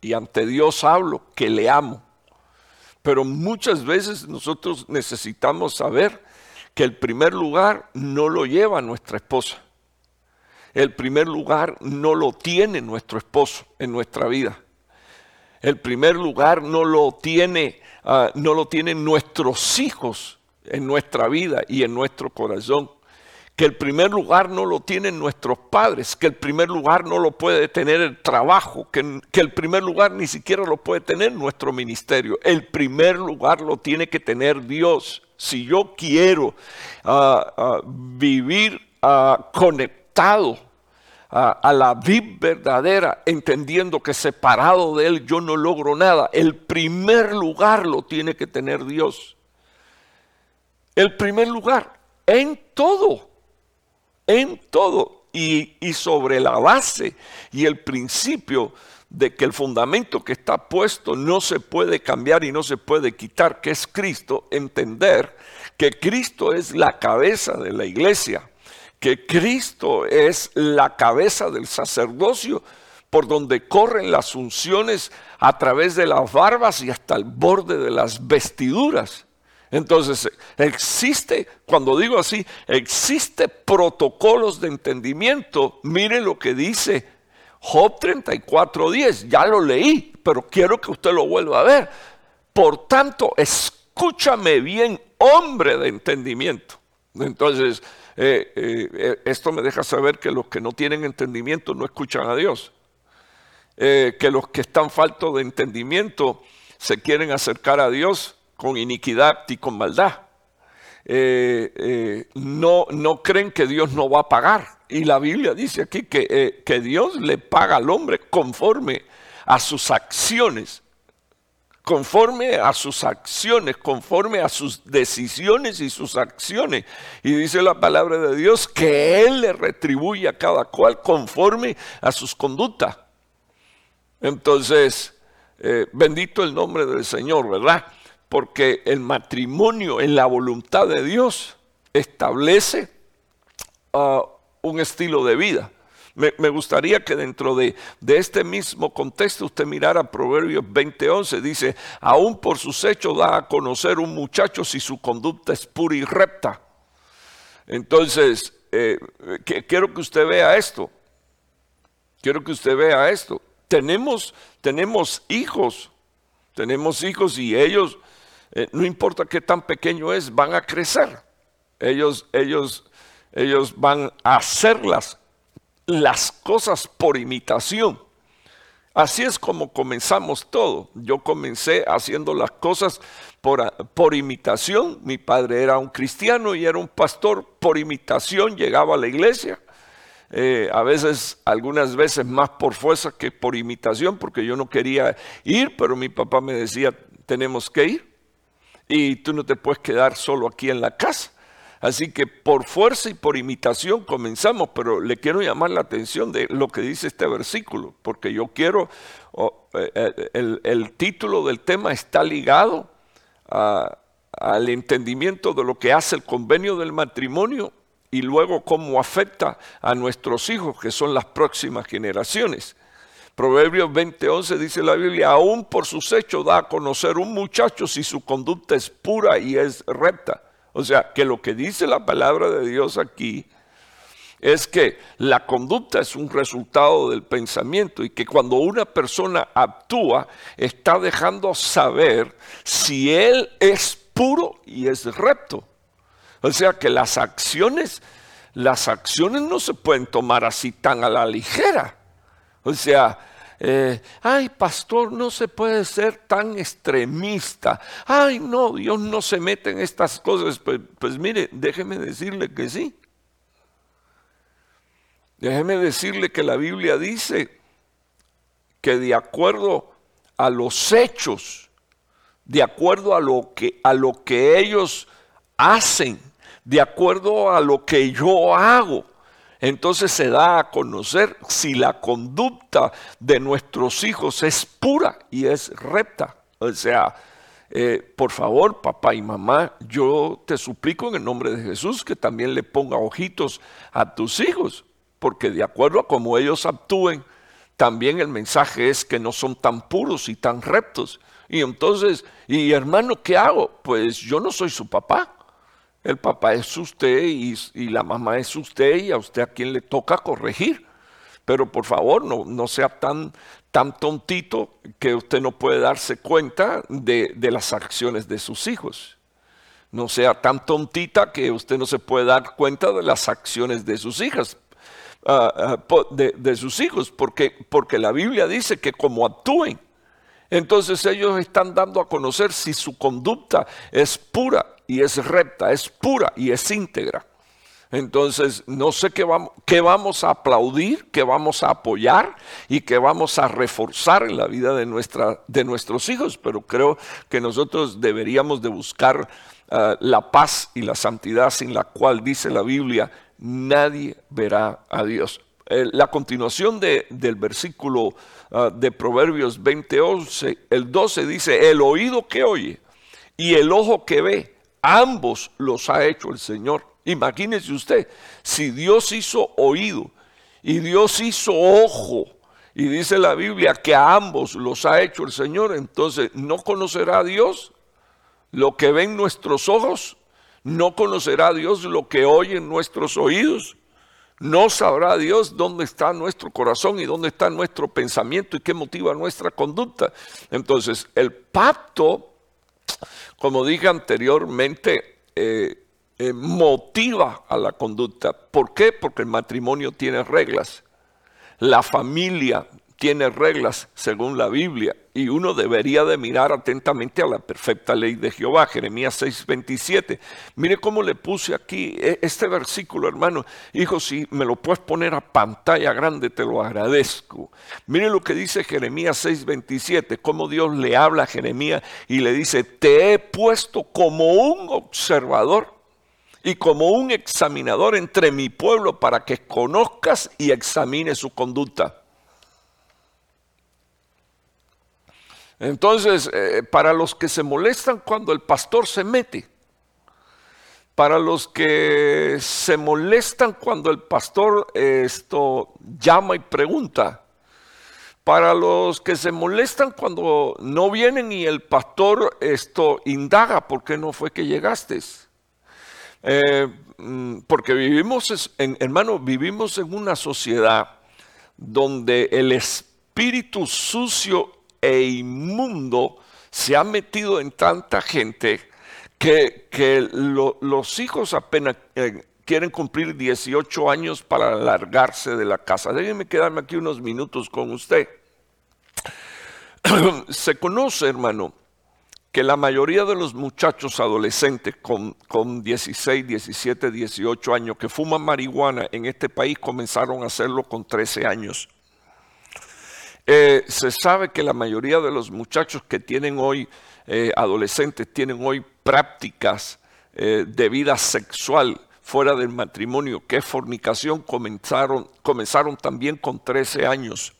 y ante Dios hablo que le amo. Pero muchas veces nosotros necesitamos saber que el primer lugar no lo lleva nuestra esposa. El primer lugar no lo tiene nuestro esposo en nuestra vida. El primer lugar no lo tiene, ah, no lo tienen nuestros hijos en nuestra vida y en nuestro corazón. Que el primer lugar no lo tienen nuestros padres, que el primer lugar no lo puede tener el trabajo, que, el primer lugar ni siquiera lo puede tener nuestro ministerio. El primer lugar lo tiene que tener Dios. Si yo quiero ah, ah, vivir conectado a, la vida verdadera, entendiendo que separado de Él yo no logro nada. El primer lugar lo tiene que tener Dios. El primer lugar, en todo, en todo. Y, y sobre la base y el principio de que el fundamento que está puesto no se puede cambiar y no se puede quitar, que es Cristo, entender que Cristo es la cabeza de la iglesia que Cristo es la cabeza del sacerdocio por donde corren las unciones a través de las barbas y hasta el borde de las vestiduras. Entonces, existe, cuando digo así, existe protocolos de entendimiento. Mire lo que dice Job 34.10, ya lo leí, pero quiero que usted lo vuelva a ver. Por tanto, escúchame bien, hombre de entendimiento. Entonces, eh, eh, esto me deja saber que los que no tienen entendimiento no escuchan a Dios. Eh, que los que están faltos de entendimiento se quieren acercar a Dios con iniquidad y con maldad. no, no creen que Dios no va a pagar. Y la Biblia dice aquí que, que Dios le paga al hombre conforme a sus acciones conforme a sus acciones, conforme a sus decisiones y sus acciones. Y dice la palabra de Dios que Él le retribuye a cada cual conforme a sus conductas. Entonces, eh, bendito el nombre del Señor, ¿verdad? Porque el matrimonio en la voluntad de Dios establece ah, un estilo de vida. Me, gustaría que dentro de, este mismo contexto usted mirara Proverbios 20:11. Dice, aún por sus hechos da a conocer un muchacho si su conducta es pura y recta. Entonces, eh, quiero que usted vea esto. Quiero que usted vea esto. Tenemos, tenemos hijos, tenemos hijos y ellos, eh, no importa qué tan pequeño es, van a crecer. Ellos, ellos, ellos van a hacerlas las cosas por imitación. Así es como comenzamos todo. Yo comencé haciendo las cosas por, por, imitación. Mi padre era un cristiano y era un pastor. Por imitación llegaba a la iglesia. Eh, a veces, algunas veces más por fuerza que por imitación, porque yo no quería ir, pero mi papá me decía, tenemos que ir. Y tú no te puedes quedar solo aquí en la casa. Así que por fuerza y por imitación comenzamos, pero le quiero llamar la atención de lo que dice este versículo, porque yo quiero, eh, eh, el, título del tema está ligado al entendimiento de lo que hace el convenio del matrimonio y luego cómo afecta a nuestros hijos, que son las próximas generaciones. Proverbios 20:11 dice la Biblia, aún por sus hechos da a conocer un muchacho si su conducta es pura y es recta. O sea, que lo que dice la palabra de Dios aquí es que la conducta es un resultado del pensamiento y que cuando una persona actúa está dejando saber si él es puro y es recto. O sea que las acciones, las acciones no se pueden tomar así tan a la ligera. O sea, eh, ay, pastor, no se puede ser tan extremista. Ay, no, Dios no se mete en estas cosas. Pues, pues mire, déjeme decirle que sí. Déjeme decirle que la Biblia dice que de acuerdo a los hechos, de acuerdo a lo que, a lo que ellos hacen, de acuerdo a lo que yo hago, entonces se da a conocer si la conducta de nuestros hijos es pura y es recta. O sea, eh, por favor, papá y mamá, yo te suplico en el nombre de Jesús que también le ponga ojitos a tus hijos, porque de acuerdo a cómo ellos actúen, también el mensaje es que no son tan puros y tan rectos. Y entonces, y hermano, ¿qué hago? Pues yo no soy su papá. El papá es usted y, la mamá es usted y a usted a quien le toca corregir. Pero por favor, no, no sea tan, tan tontito que usted no puede darse cuenta de, las acciones de sus hijos. No sea tan tontita que usted no se puede dar cuenta de las acciones de sus hijas. Ah, ah, de, sus hijos, porque, porque la Biblia dice que como actúen, entonces ellos están dando a conocer si su conducta es pura y es recta, es pura y es íntegra. Entonces, no sé qué vamos, qué vamos a aplaudir, qué vamos a apoyar y qué vamos a reforzar en la vida de, nuestra, de nuestros hijos, pero creo que nosotros deberíamos de buscar ah, la paz y la santidad sin la cual dice la Biblia, nadie verá a Dios. Eh, la continuación del versículo ah, de Proverbios 20:11, el 12 dice, el oído que oye y el ojo que ve, Ambos los ha hecho el Señor. Imagínese usted, si Dios hizo oído y Dios hizo ojo, y dice la Biblia que a ambos los ha hecho el Señor, entonces no conocerá Dios lo que ven nuestros ojos, no conocerá Dios lo que oyen nuestros oídos, no sabrá Dios dónde está nuestro corazón y dónde está nuestro pensamiento y qué motiva nuestra conducta. Entonces, el pacto como dije anteriormente, eh, eh, motiva a la conducta. ¿Por qué? Porque el matrimonio tiene reglas. La familia tiene reglas según la Biblia y uno debería de mirar atentamente a la perfecta ley de Jehová, Jeremías 6:27. Mire cómo le puse aquí e, este versículo, hermano. Hijo, si me lo puedes poner a pantalla grande, te lo agradezco. Mire lo que dice Jeremías 6:27, cómo Dios le habla a Jeremías y le dice, te he puesto como un observador y como un examinador entre mi pueblo para que conozcas y examines su conducta. Entonces, eh, para los que se molestan cuando el pastor se mete, para los que se molestan cuando el pastor esto llama y pregunta, para los que se molestan cuando no vienen y el pastor esto indaga, ¿por qué no fue que llegaste? Eh, mm, porque vivimos, en, hermano, vivimos en una sociedad donde el espíritu sucio e inmundo se ha metido en tanta gente que, los hijos apenas eh, quieren cumplir 18 años para largarse de la casa. Déjenme quedarme aquí unos minutos con usted. se conoce, hermano, que la mayoría de los muchachos adolescentes con, con 16, 17, 18 años que fuman marihuana en este país comenzaron a hacerlo con 13 años. Eh, se sabe que la mayoría de los muchachos que tienen hoy, eh, adolescentes, tienen hoy prácticas eh, de vida sexual fuera del matrimonio, que es fornicación, comenzaron, comenzaron también con 13 años.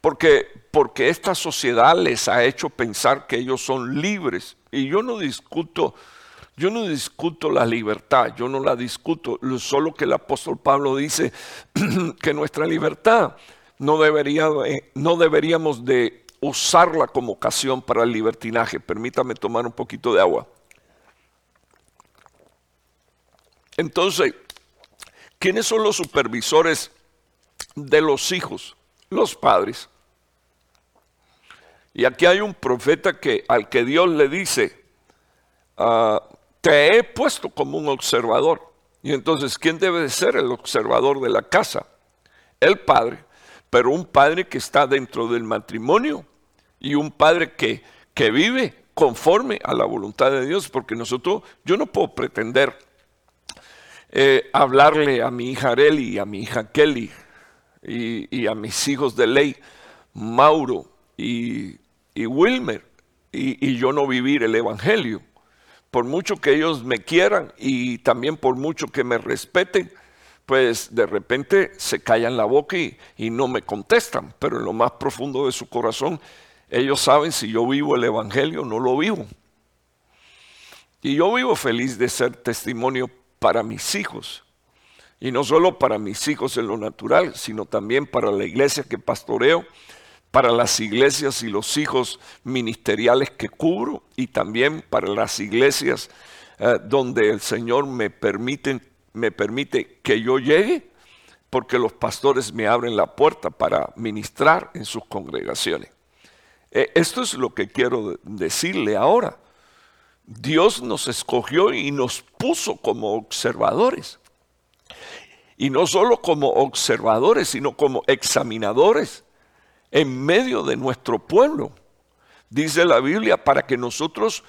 Porque, porque esta sociedad les ha hecho pensar que ellos son libres. Y yo no discuto, yo no discuto la libertad, yo no la discuto, solo que el apóstol Pablo dice que nuestra libertad no, debería, no deberíamos de usarla como ocasión para el libertinaje. Permítame tomar un poquito de agua. Entonces, ¿quiénes son los supervisores de los hijos? Los padres. Y aquí hay un profeta que al que Dios le dice, ah, te he puesto como un observador. Y entonces, ¿quién debe de ser el observador de la casa? El padre, pero un padre que está dentro del matrimonio y un padre que, que vive conforme a la voluntad de Dios, porque nosotros, yo no puedo pretender eh, hablarle a mi hija Areli y a mi hija Kelly y, a mis hijos de ley, Mauro y, Wilmer, y, yo no vivir el Evangelio. Por mucho que ellos me quieran y también por mucho que me respeten, pues de repente se callan la boca y, no me contestan, pero en lo más profundo de su corazón, ellos saben si yo vivo el Evangelio o no lo vivo. Y yo vivo feliz de ser testimonio para mis hijos. Y no solo para mis hijos en lo natural, sino también para la iglesia que pastoreo, para las iglesias y los hijos ministeriales que cubro y también para las iglesias eh, donde el Señor me permite, me permite que yo llegue, porque los pastores me abren la puerta para ministrar en sus congregaciones. Eh, esto es lo que quiero decirle ahora. Dios nos escogió y nos puso como observadores. Y no solo como observadores, sino como examinadores en medio de nuestro pueblo. Dice la Biblia, para que nosotros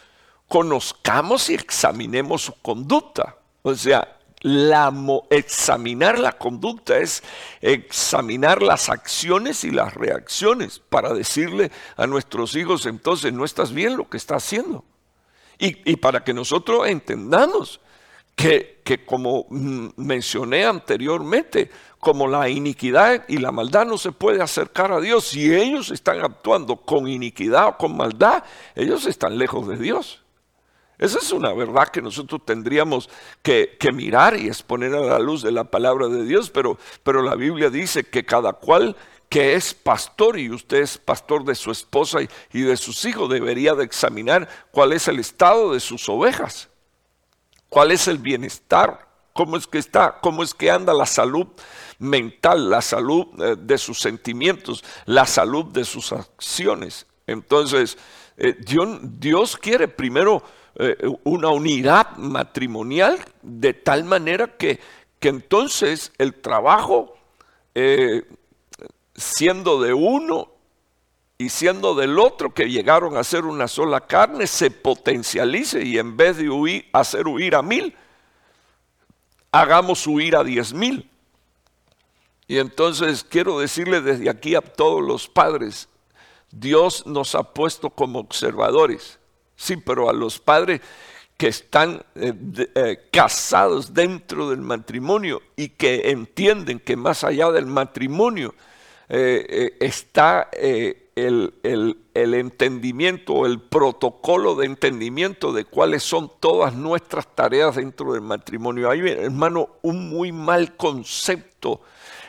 conozcamos y examinemos su conducta. O sea, la, examinar la conducta es examinar las acciones y las reacciones para decirle a nuestros hijos, entonces no estás bien lo que estás haciendo. Y, para que nosotros entendamos que, como mencioné anteriormente, como la iniquidad y la maldad no se puede acercar a Dios, si ellos están actuando con iniquidad o con maldad, ellos están lejos de Dios. Esa es una verdad que nosotros tendríamos que, mirar y exponer a la luz de la palabra de Dios, pero, pero la Biblia dice que cada cual que es pastor y usted es pastor de su esposa y, de sus hijos, debería de examinar cuál es el estado de sus ovejas, cuál es el bienestar, cómo es que está, cómo es que anda la salud mental, la salud eh, de sus sentimientos, la salud de sus acciones. Entonces, eh, Dios, quiere primero eh, una unidad matrimonial de tal manera que, que entonces el trabajo siendo de uno y siendo del otro que llegaron a ser una sola carne, se potencialice y en vez de huir, hacer huir a mil, hagamos huir a diez mil. Y entonces quiero decirle desde aquí a todos los padres, Dios nos ha puesto como observadores, sí, pero a los padres que están eh, eh, casados dentro del matrimonio y que entienden que más allá del matrimonio, eh, está el, el, entendimiento, el protocolo de entendimiento de cuáles son todas nuestras tareas dentro del matrimonio. Hay, hermano, un muy mal concepto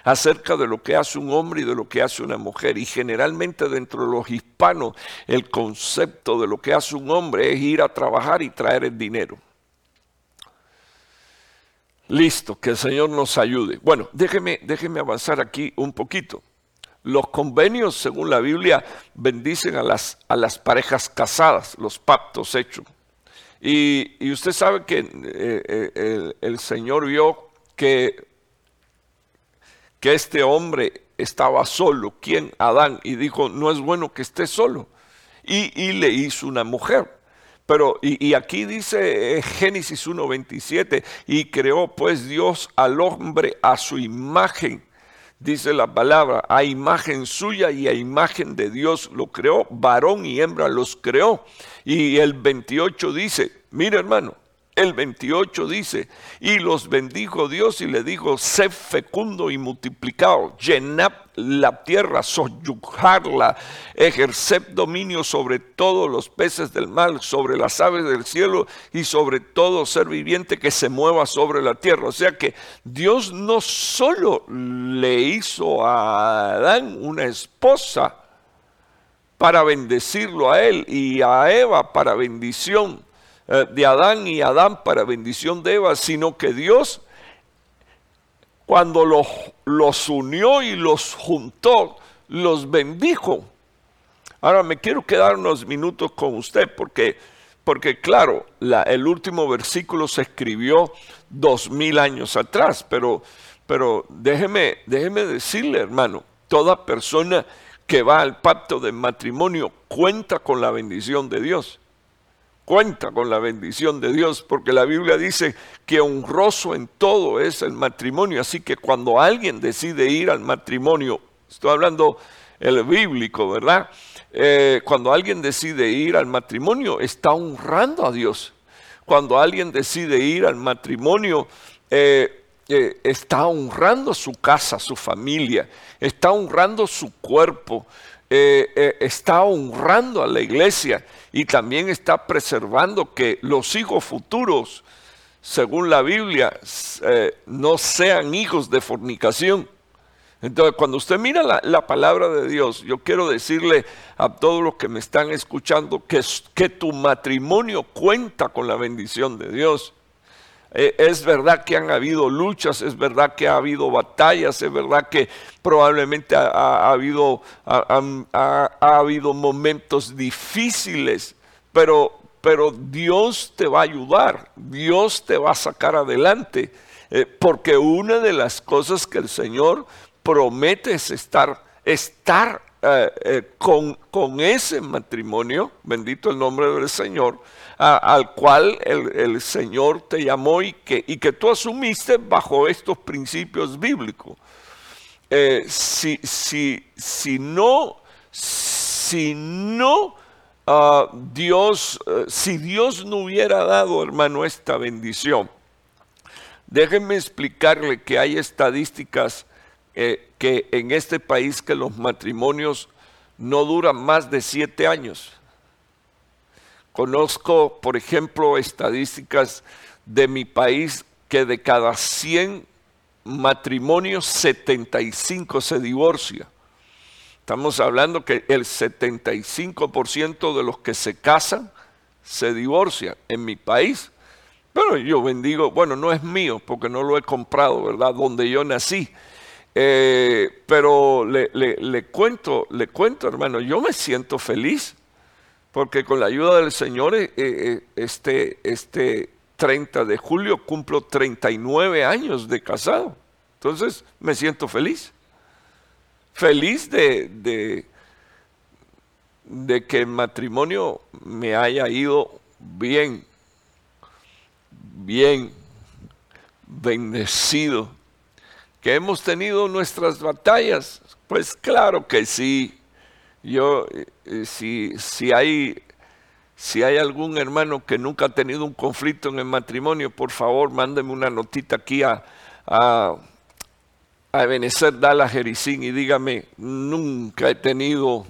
acerca de lo que hace un hombre y de lo que hace una mujer. Y generalmente dentro de los hispanos el concepto de lo que hace un hombre es ir a trabajar y traer el dinero. Listo, que el Señor nos ayude. Bueno, déjeme, déjeme avanzar aquí un poquito. Los convenios, según la Biblia, bendicen a las, a las parejas casadas, los pactos hechos. Y, usted sabe que eh, eh, el, Señor vio que, que este hombre estaba solo, ¿quién? Adán, y dijo, no es bueno que esté solo. Y, le hizo una mujer. Pero, y, y aquí dice eh, Génesis 1.27, y creó pues Dios al hombre a su imagen dice la palabra, a imagen suya y a imagen de Dios lo creó, varón y hembra los creó. Y el 28 dice, mire hermano, El 28 dice, y los bendijo Dios y le dijo, sé fecundo y multiplicado, llenad la tierra, soyujarla, ejerced dominio sobre todos los peces del mar, sobre las aves del cielo y sobre todo ser viviente que se mueva sobre la tierra. O sea que Dios no solo le hizo a Adán una esposa para bendecirlo a él y a Eva para bendición, eh, de Adán y Adán para bendición de Eva, sino que Dios cuando los, los unió y los juntó, los bendijo. Ahora me quiero quedar unos minutos con usted porque, porque claro, la, el último versículo se escribió dos mil años atrás, pero, pero déjeme, déjeme decirle, hermano, toda persona que va al pacto de matrimonio cuenta con la bendición de Dios cuenta con la bendición de Dios, porque la Biblia dice que honroso en todo es el matrimonio, así que cuando alguien decide ir al matrimonio, estoy hablando el bíblico, ¿verdad? Eh, cuando alguien decide ir al matrimonio, está honrando a Dios. Cuando alguien decide ir al matrimonio, eh, eh, está honrando su casa, su familia, está honrando su cuerpo, está honrando a la iglesia y también está preservando que los hijos futuros, según la Biblia, eh, no sean hijos de fornicación. Entonces, cuando usted mira la, palabra de Dios, yo quiero decirle a todos los que me están escuchando que tu matrimonio cuenta con la bendición de Dios. Eh, es verdad que han habido luchas, es verdad que ha habido batallas, es verdad que probablemente ha, habido, ha, habido momentos difíciles, pero, pero Dios te va a ayudar, Dios te va a sacar adelante, eh, porque una de las cosas que el Señor promete es estar, estar eh, con, con ese matrimonio, bendito el nombre del Señor, al cual el, Señor te llamó y que, y que tú asumiste bajo estos principios bíblicos. Eh, si, si, si, no, si no ah, Dios, eh, si Dios no hubiera dado, hermano, esta bendición, déjenme explicarle que hay estadísticas eh, que en este país que los matrimonios no duran más de siete años. Conozco, por ejemplo, estadísticas de mi país que de cada 100 matrimonios, 75 se divorcia. Estamos hablando que el 75% de los que se casan se divorcian en mi país. Pero yo bendigo, bueno, no es mío porque no lo he comprado, ¿verdad? Donde yo nací. Eh, pero le, le, cuento, le cuento, hermano, yo me siento feliz porque con la ayuda del Señor eh, eh, este, este 30 de julio cumplo 39 años de casado. Entonces me siento feliz. Feliz de, de que el matrimonio me haya ido bien, bien, bendecido. Que hemos tenido nuestras batallas. Pues claro que sí, yo, eh, eh, si, si, hay, si hay algún hermano que nunca ha tenido un conflicto en el matrimonio, por favor, mándeme una notita aquí a, a, a Ebenezer Jericín y dígame, nunca he tenido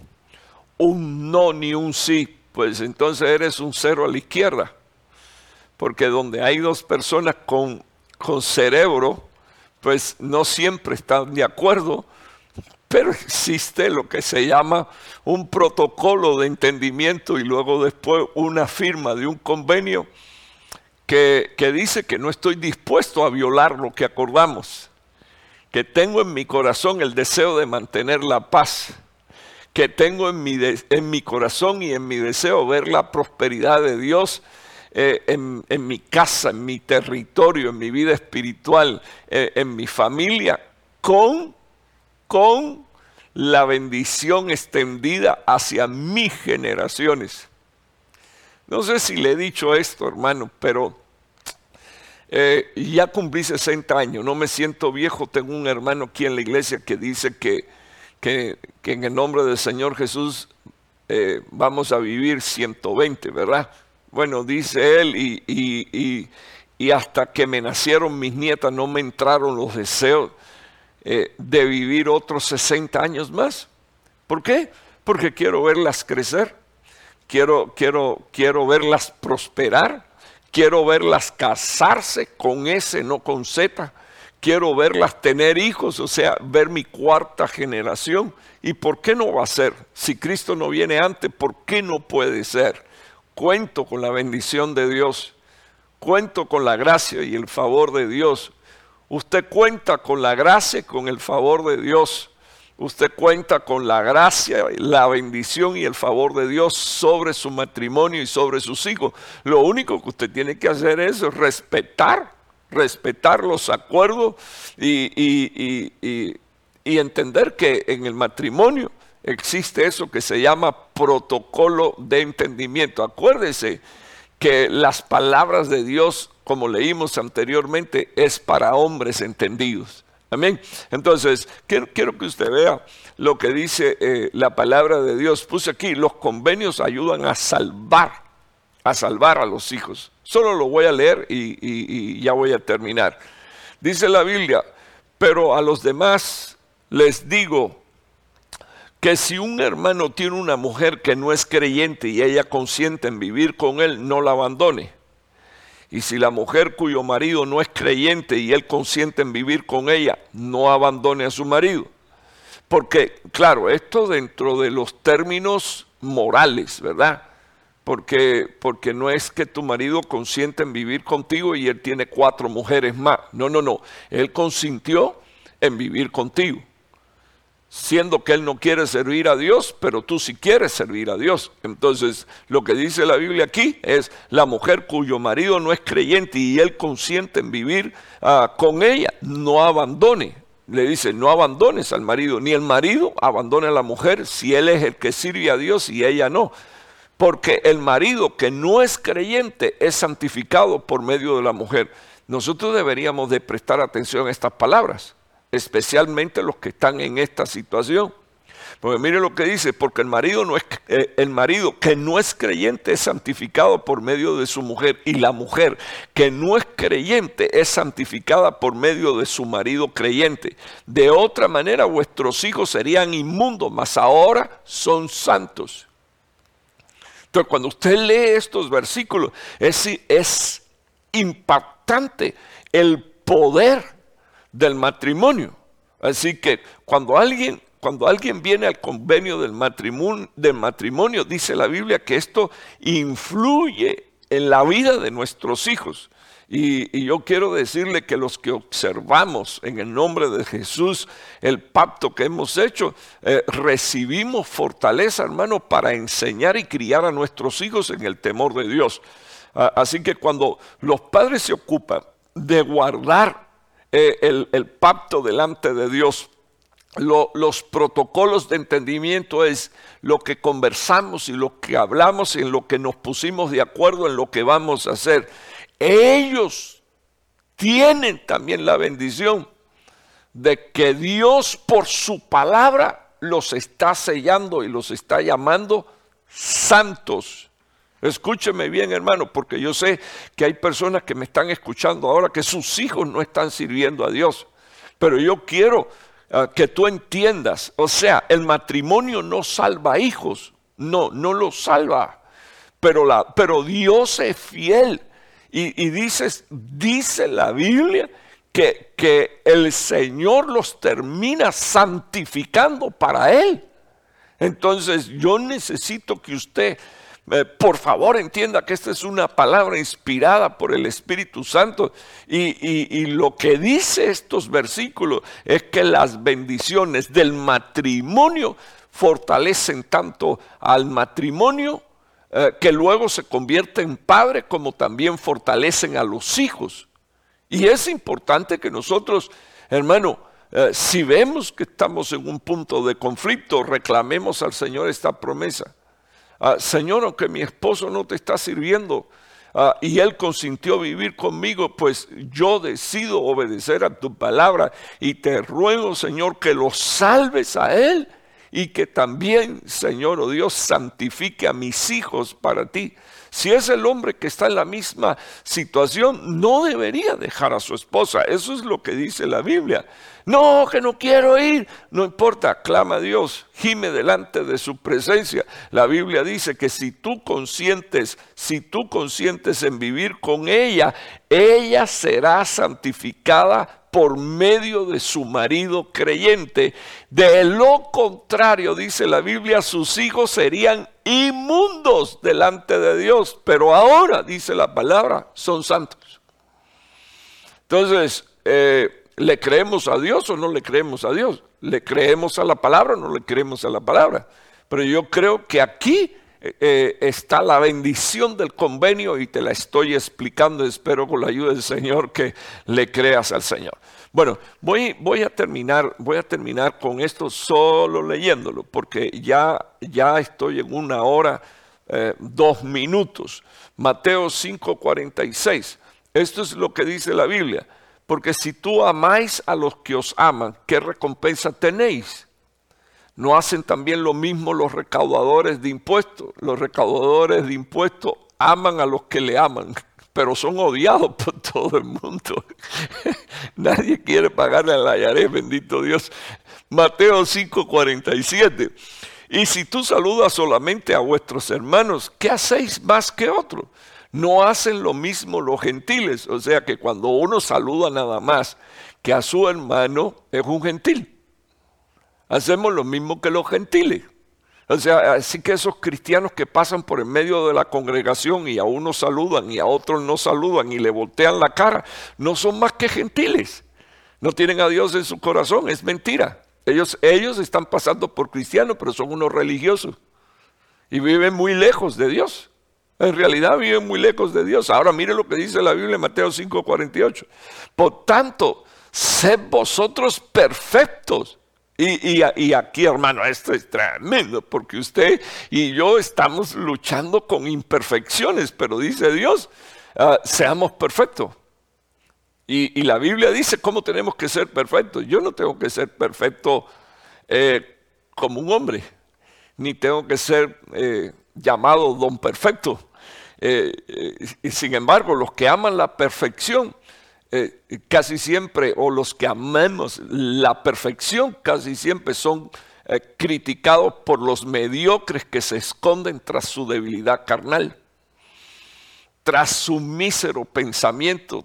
un no ni un sí. Pues entonces eres un cero a la izquierda. Porque donde hay dos personas con, con cerebro, pues no siempre están de acuerdo pero existe lo que se llama un protocolo de entendimiento y luego después una firma de un convenio que, dice que no estoy dispuesto a violar lo que acordamos, que tengo en mi corazón el deseo de mantener la paz, que tengo en mi, en mi corazón y en mi deseo ver la prosperidad de Dios eh, en, mi casa, en mi territorio, en mi vida espiritual, eh, en mi familia, con con la bendición extendida hacia mis generaciones. No sé si le he dicho esto, hermano, pero eh, ya cumplí 60 años, no me siento viejo. Tengo un hermano aquí en la iglesia que dice que, que, en el nombre del Señor Jesús eh, vamos a vivir 120, ¿verdad? Bueno, dice él, y, hasta que me nacieron mis nietas no me entraron los deseos eh, de vivir otros 60 años más. ¿Por qué? Porque quiero verlas crecer, quiero, quiero, quiero verlas prosperar, quiero verlas casarse con S, no con Z, quiero verlas tener hijos, o sea, ver mi cuarta generación. ¿Y por qué no va a ser? Si Cristo no viene antes, ¿por qué no puede ser? Cuento con la bendición de Dios, cuento con la gracia y el favor de Dios. Usted cuenta con la gracia y con el favor de Dios. Usted cuenta con la gracia, la bendición y el favor de Dios sobre su matrimonio y sobre sus hijos. Lo único que usted tiene que hacer es respetar respetar los acuerdos y, entender que en el matrimonio existe eso que se llama protocolo de entendimiento. Acuérdese que las palabras de Dios, como leímos anteriormente, es para hombres entendidos. Amén. Entonces, quiero, que usted vea lo que dice eh, la palabra de Dios. Puse aquí, los convenios ayudan a salvar, a salvar a los hijos. Solo lo voy a leer y, ya voy a terminar. Dice la Biblia, pero a los demás les digo que si un hermano tiene una mujer que no es creyente y ella consiente en vivir con él, no la abandone. Y si la mujer cuyo marido no es creyente y él consiente en vivir con ella, no abandone a su marido. Porque, claro, esto dentro de los términos morales, ¿verdad? porque, porque no es que tu marido consiente en vivir contigo y él tiene cuatro mujeres más. No, no, no. Él consintió en vivir contigo. Siendo que él no quiere servir a Dios, pero tú sí quieres servir a Dios. Entonces, lo que dice la Biblia aquí es la mujer cuyo marido no es creyente y él consiente en vivir ah, con ella, no abandone. Le dice, no abandones al marido, ni el marido abandone a la mujer si él es el que sirve a Dios y ella no porque el marido que no es creyente es santificado por medio de la mujer. Nosotros deberíamos de prestar atención a estas palabras, especialmente los que están en esta situación. Porque mire lo que dice, porque el marido, no es, eh, el marido que no es creyente es santificado por medio de su mujer y la mujer que no es creyente es santificada por medio de su marido creyente. De otra manera vuestros hijos serían inmundos, mas ahora son santos. Entonces, cuando usted lee estos versículos, es, es impactante el poder del matrimonio. Así que cuando alguien, cuando alguien viene al convenio del matrimonio, dice la Biblia que esto influye en la vida de nuestros hijos. Y, yo quiero decirle que los que observamos en el nombre de Jesús el pacto que hemos hecho, eh, recibimos fortaleza, hermano, para enseñar y criar a nuestros hijos en el temor de Dios. así que cuando los padres se ocupan de guardar eh, el, pacto delante de Dios, los protocolos de entendimiento es lo que conversamos y lo que hablamos y en lo que nos pusimos de acuerdo en lo que vamos a hacer ellos tienen también la bendición de que Dios por su palabra los está sellando y los está llamando santos. Escúcheme bien, hermano, porque yo sé que hay personas que me están escuchando ahora que sus hijos no están sirviendo a Dios. Pero yo quiero ah, que tú entiendas, o sea, el matrimonio no salva hijos, no, no los salva. Pero, pero Dios es fiel y, dices, dice la Biblia que, que el Señor los termina santificando para Él. Entonces yo necesito que usted, eh, por favor, entienda que esta es una palabra inspirada por el Espíritu Santo. Y, lo que dice estos versículos es que las bendiciones del matrimonio fortalecen tanto al matrimonio eh, que luego se convierte en padre, como también fortalecen a los hijos. Y es importante que nosotros, hermano, eh, si vemos que estamos en un punto de conflicto, reclamemos al Señor esta promesa. Ah, Señor, aunque mi esposo no te está sirviendo ah, y él consintió vivir conmigo, pues yo decido obedecer a tu palabra y te ruego, Señor, que lo salves a él y que también, Señor oh Dios, santifique a mis hijos para ti. Si es el hombre que está en la misma situación, no debería dejar a su esposa. Eso es lo que dice la Biblia. No, que no quiero ir. No importa, clama a Dios, gime delante de su presencia. La Biblia dice que si tú consientes, si tú consientes en vivir con ella, ella será santificada por medio de su marido creyente. De lo contrario, dice la Biblia, sus hijos serían inmundos delante de Dios, pero ahora, dice la palabra, son santos. Entonces, eh, ¿le creemos a Dios o no le creemos a Dios? ¿Le creemos a la palabra o no le creemos a la palabra? Pero yo creo que aquí eh, eh, está la bendición del convenio y te la estoy explicando. Espero con la ayuda del Señor que le creas al Señor. Bueno, voy, a, terminar, voy a terminar con esto solo leyéndolo, porque ya, ya estoy en una hora, eh, dos minutos. Mateo 5:46. Esto es lo que dice la Biblia. Porque si tú amáis a los que os aman, ¿qué recompensa tenéis? ¿No hacen también lo mismo los recaudadores de impuestos? Los recaudadores de impuestos aman a los que le aman, pero son odiados por todo el mundo. Nadie quiere pagarle a la Yaré, bendito Dios. Mateo 5:47. Y si tú saludas solamente a vuestros hermanos, ¿qué hacéis más que otros? No hacen lo mismo los gentiles. O sea que cuando uno saluda nada más que a su hermano, es un gentil hacemos lo mismo que los gentiles. O sea, así que esos cristianos que pasan por en medio de la congregación y a unos saludan y a otros no saludan y le voltean la cara, no son más que gentiles. No tienen a Dios en su corazón, es mentira. Ellos, ellos están pasando por cristianos, pero son unos religiosos y viven muy lejos de Dios. En realidad viven muy lejos de Dios. Ahora mire lo que dice la Biblia en Mateo 5:48. Por tanto, sed vosotros perfectos y, aquí, hermano, esto es tremendo, porque usted y yo estamos luchando con imperfecciones, pero dice Dios, ah, seamos perfectos. Y, la Biblia dice cómo tenemos que ser perfectos. Yo no tengo que ser perfecto eh, como un hombre, ni tengo que ser eh, llamado don perfecto. Eh, y sin embargo, los que aman la perfección eh, casi siempre, o los que amemos la perfección, casi siempre son eh, criticados por los mediocres que se esconden tras su debilidad carnal, tras su mísero pensamiento,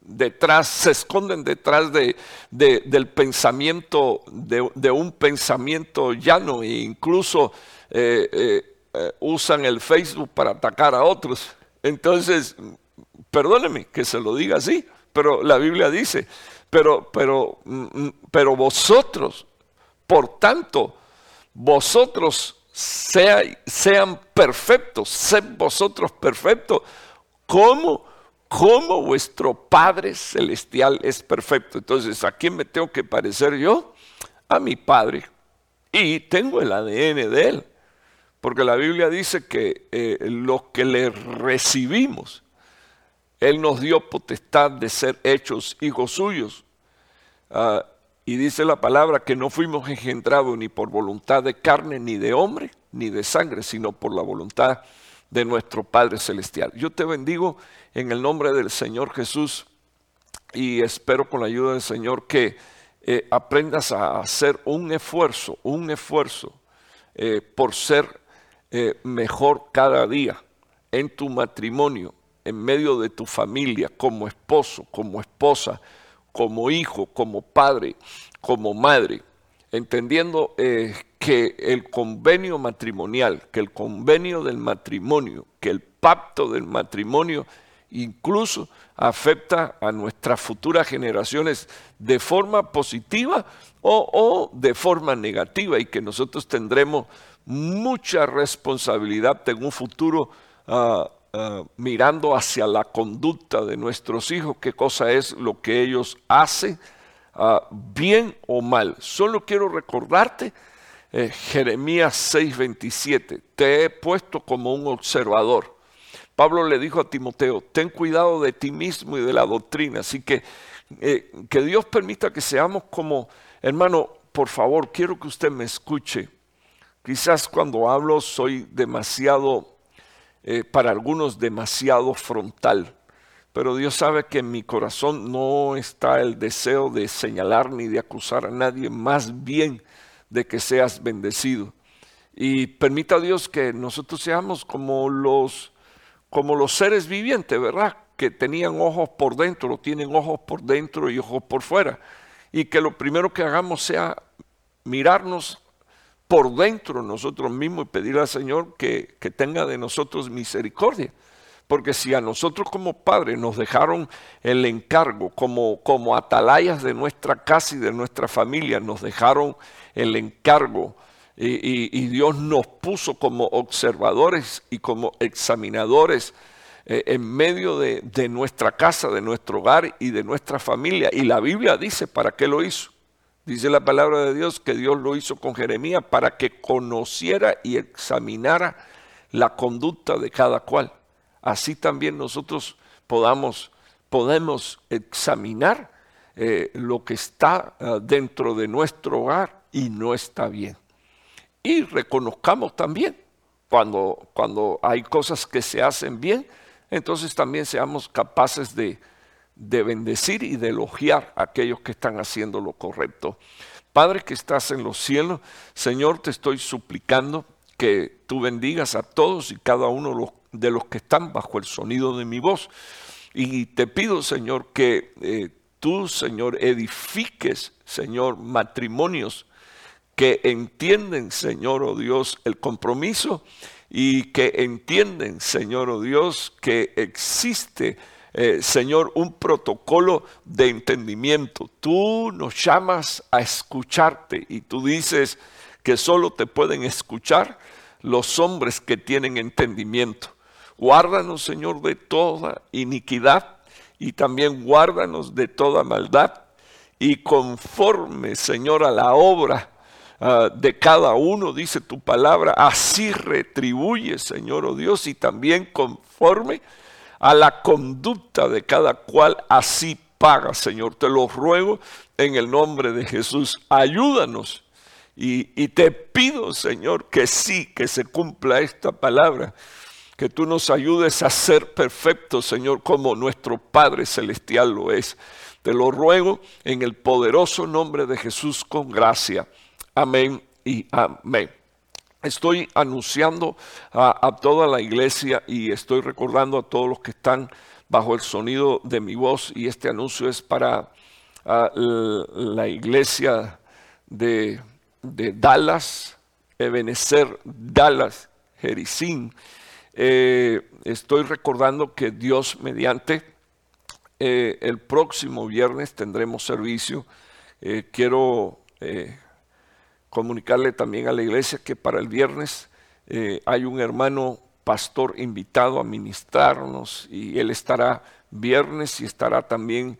detrás, se esconden detrás de, del pensamiento, de, un pensamiento llano e incluso eh, usan el Facebook para atacar a otros. Entonces, perdóneme que se lo diga así, pero la Biblia dice, pero, pero, mm, pero vosotros, por tanto, vosotros sean perfectos, sed vosotros perfectos, como, como vuestro Padre Celestial es perfecto. Entonces, ¿a quién me tengo que parecer yo? A mi Padre. Y tengo el ADN de Él. Porque la Biblia dice que eh, los que le recibimos, él nos dio potestad de ser hechos hijos suyos. Ah, y dice la palabra que no fuimos engendrados ni por voluntad de carne, ni de hombre, ni de sangre, sino por la voluntad de nuestro Padre Celestial. Yo te bendigo en el nombre del Señor Jesús y espero con la ayuda del Señor que eh, aprendas a hacer un esfuerzo, un esfuerzo eh, por ser eh, mejor cada día en tu matrimonio, en medio de tu familia, como esposo, como esposa, como hijo, como padre, como madre, entendiendo eh, que el convenio matrimonial, que el convenio del matrimonio, que el pacto del matrimonio incluso afecta a nuestras futuras generaciones de forma positiva o, de forma negativa y que nosotros tendremos mucha responsabilidad en un futuro uh, eh, mirando hacia la conducta de nuestros hijos, qué cosa es lo que ellos hacen, ah, bien o mal. Solo quiero recordarte eh, Jeremías 6:27, te he puesto como un observador. Pablo le dijo a Timoteo, ten cuidado de ti mismo y de la doctrina. Así que eh, que Dios permita que seamos como, hermano, por favor, quiero que usted me escuche. Quizás cuando hablo soy demasiado eh, para algunos demasiado frontal. Pero Dios sabe que en mi corazón no está el deseo de señalar ni de acusar a nadie, más bien de que seas bendecido. Y permita Dios que nosotros seamos como los, como los seres vivientes, ¿verdad? Que tenían ojos por dentro, tienen ojos por dentro y ojos por fuera. Y que lo primero que hagamos sea mirarnos por dentro nosotros mismos y pedirle al Señor que, que tenga de nosotros misericordia. Porque si a nosotros como padres nos dejaron el encargo, como, como atalayas de nuestra casa y de nuestra familia, nos dejaron el encargo y, Dios nos puso como observadores y como examinadores eh, en medio de, de nuestra casa, de nuestro hogar y de nuestra familia. Y la Biblia dice, ¿para qué lo hizo? Dice la palabra de Dios que Dios lo hizo con Jeremías para que conociera y examinara la conducta de cada cual así también nosotros podamos, podemos examinar eh, lo que está ah, dentro de nuestro hogar y no está bien. Y reconozcamos también cuando, cuando hay cosas que se hacen bien, entonces también seamos capaces de, de bendecir y de elogiar a aquellos que están haciendo lo correcto. Padre que estás en los cielos, Señor, te estoy suplicando que tú bendigas a todos y cada uno de los que están bajo el sonido de mi voz. Y te pido, Señor, que eh, tú, Señor, edifiques, Señor, matrimonios que entienden, Señor, oh Dios, el compromiso y que entienden, Señor, oh Dios, que existe, eh, Señor, un protocolo de entendimiento. Tú nos llamas a escucharte y tú dices que solo te pueden escuchar los hombres que tienen entendimiento. Guárdanos, Señor, de toda iniquidad y también guárdanos de toda maldad y conforme, Señor, a la obra ah, de cada uno, dice tu palabra, así retribuye, Señor, oh Dios, y también conforme a la conducta de cada cual, así paga, Señor. Te lo ruego en el nombre de Jesús. Ayúdanos. Y, y te pido, Señor, que sí, que se cumpla esta palabra que tú nos ayudes a ser perfectos, Señor, como nuestro Padre Celestial lo es. Te lo ruego en el poderoso nombre de Jesús con gracia. Amén y amén. Estoy anunciando a, toda la iglesia y estoy recordando a todos los que están bajo el sonido de mi voz y este anuncio es para la iglesia de, de Dallas, Ebenezer, Dallas, Jericín eh, estoy recordando que Dios mediante eh, el próximo viernes tendremos servicio. Eh, quiero comunicarle también a la iglesia que para el viernes hay un hermano pastor invitado a ministrarnos y él estará viernes y estará también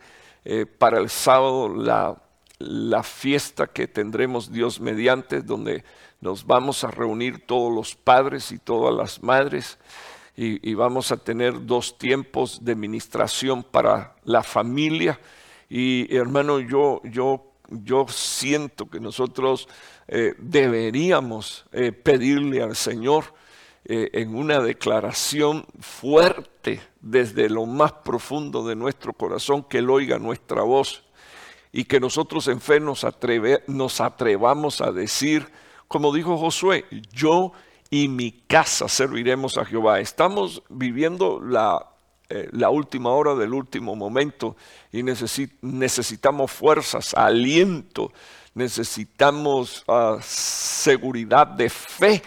para el sábado la, la fiesta que tendremos Dios mediante, donde nos vamos a reunir todos los padres y todas las madres y, vamos a tener dos tiempos de ministración para la familia. Y hermano, yo, yo, yo siento que nosotros eh, deberíamos eh, pedirle al Señor eh, en una declaración fuerte desde lo más profundo de nuestro corazón que Él oiga nuestra voz y que nosotros en fe nos, nos atrevamos a decir, como dijo Josué, yo y mi casa serviremos a Jehová. Estamos viviendo la, eh, la última hora del último momento y necesitamos fuerzas, aliento, necesitamos ah, seguridad de fe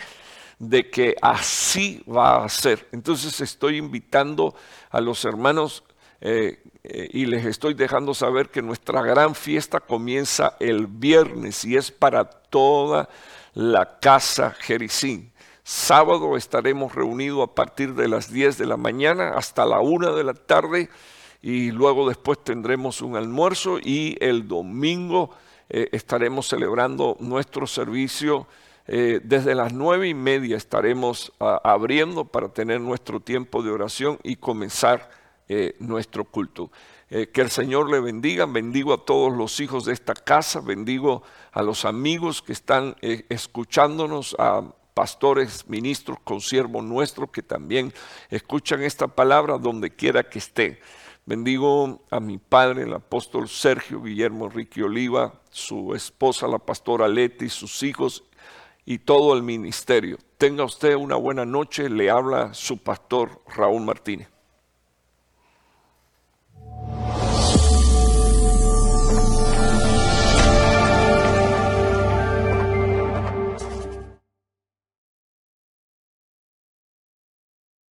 de que así va a ser. Entonces estoy invitando a los hermanos eh, eh, y les estoy dejando saber que nuestra gran fiesta comienza el viernes y es para toda la casa Jericín. Sábado estaremos reunidos a partir de las 10 de la mañana hasta la 1 de la tarde y luego después tendremos un almuerzo y el domingo eh, estaremos celebrando nuestro servicio. Eh, desde las nueve y media estaremos ah, abriendo para tener nuestro tiempo de oración y comenzar eh, nuestro culto. Que el Señor le bendiga. Bendigo a todos los hijos de esta casa, bendigo a los amigos que están escuchándonos, a pastores, ministros, consiervos nuestros que también escuchan esta palabra donde quiera que esté. Bendigo a mi padre, el apóstol Sergio Guillermo Enrique Oliva, su esposa, la pastora Leti, sus hijos y todo el ministerio. Tenga usted una buena noche, le habla su pastor Raúl Martínez.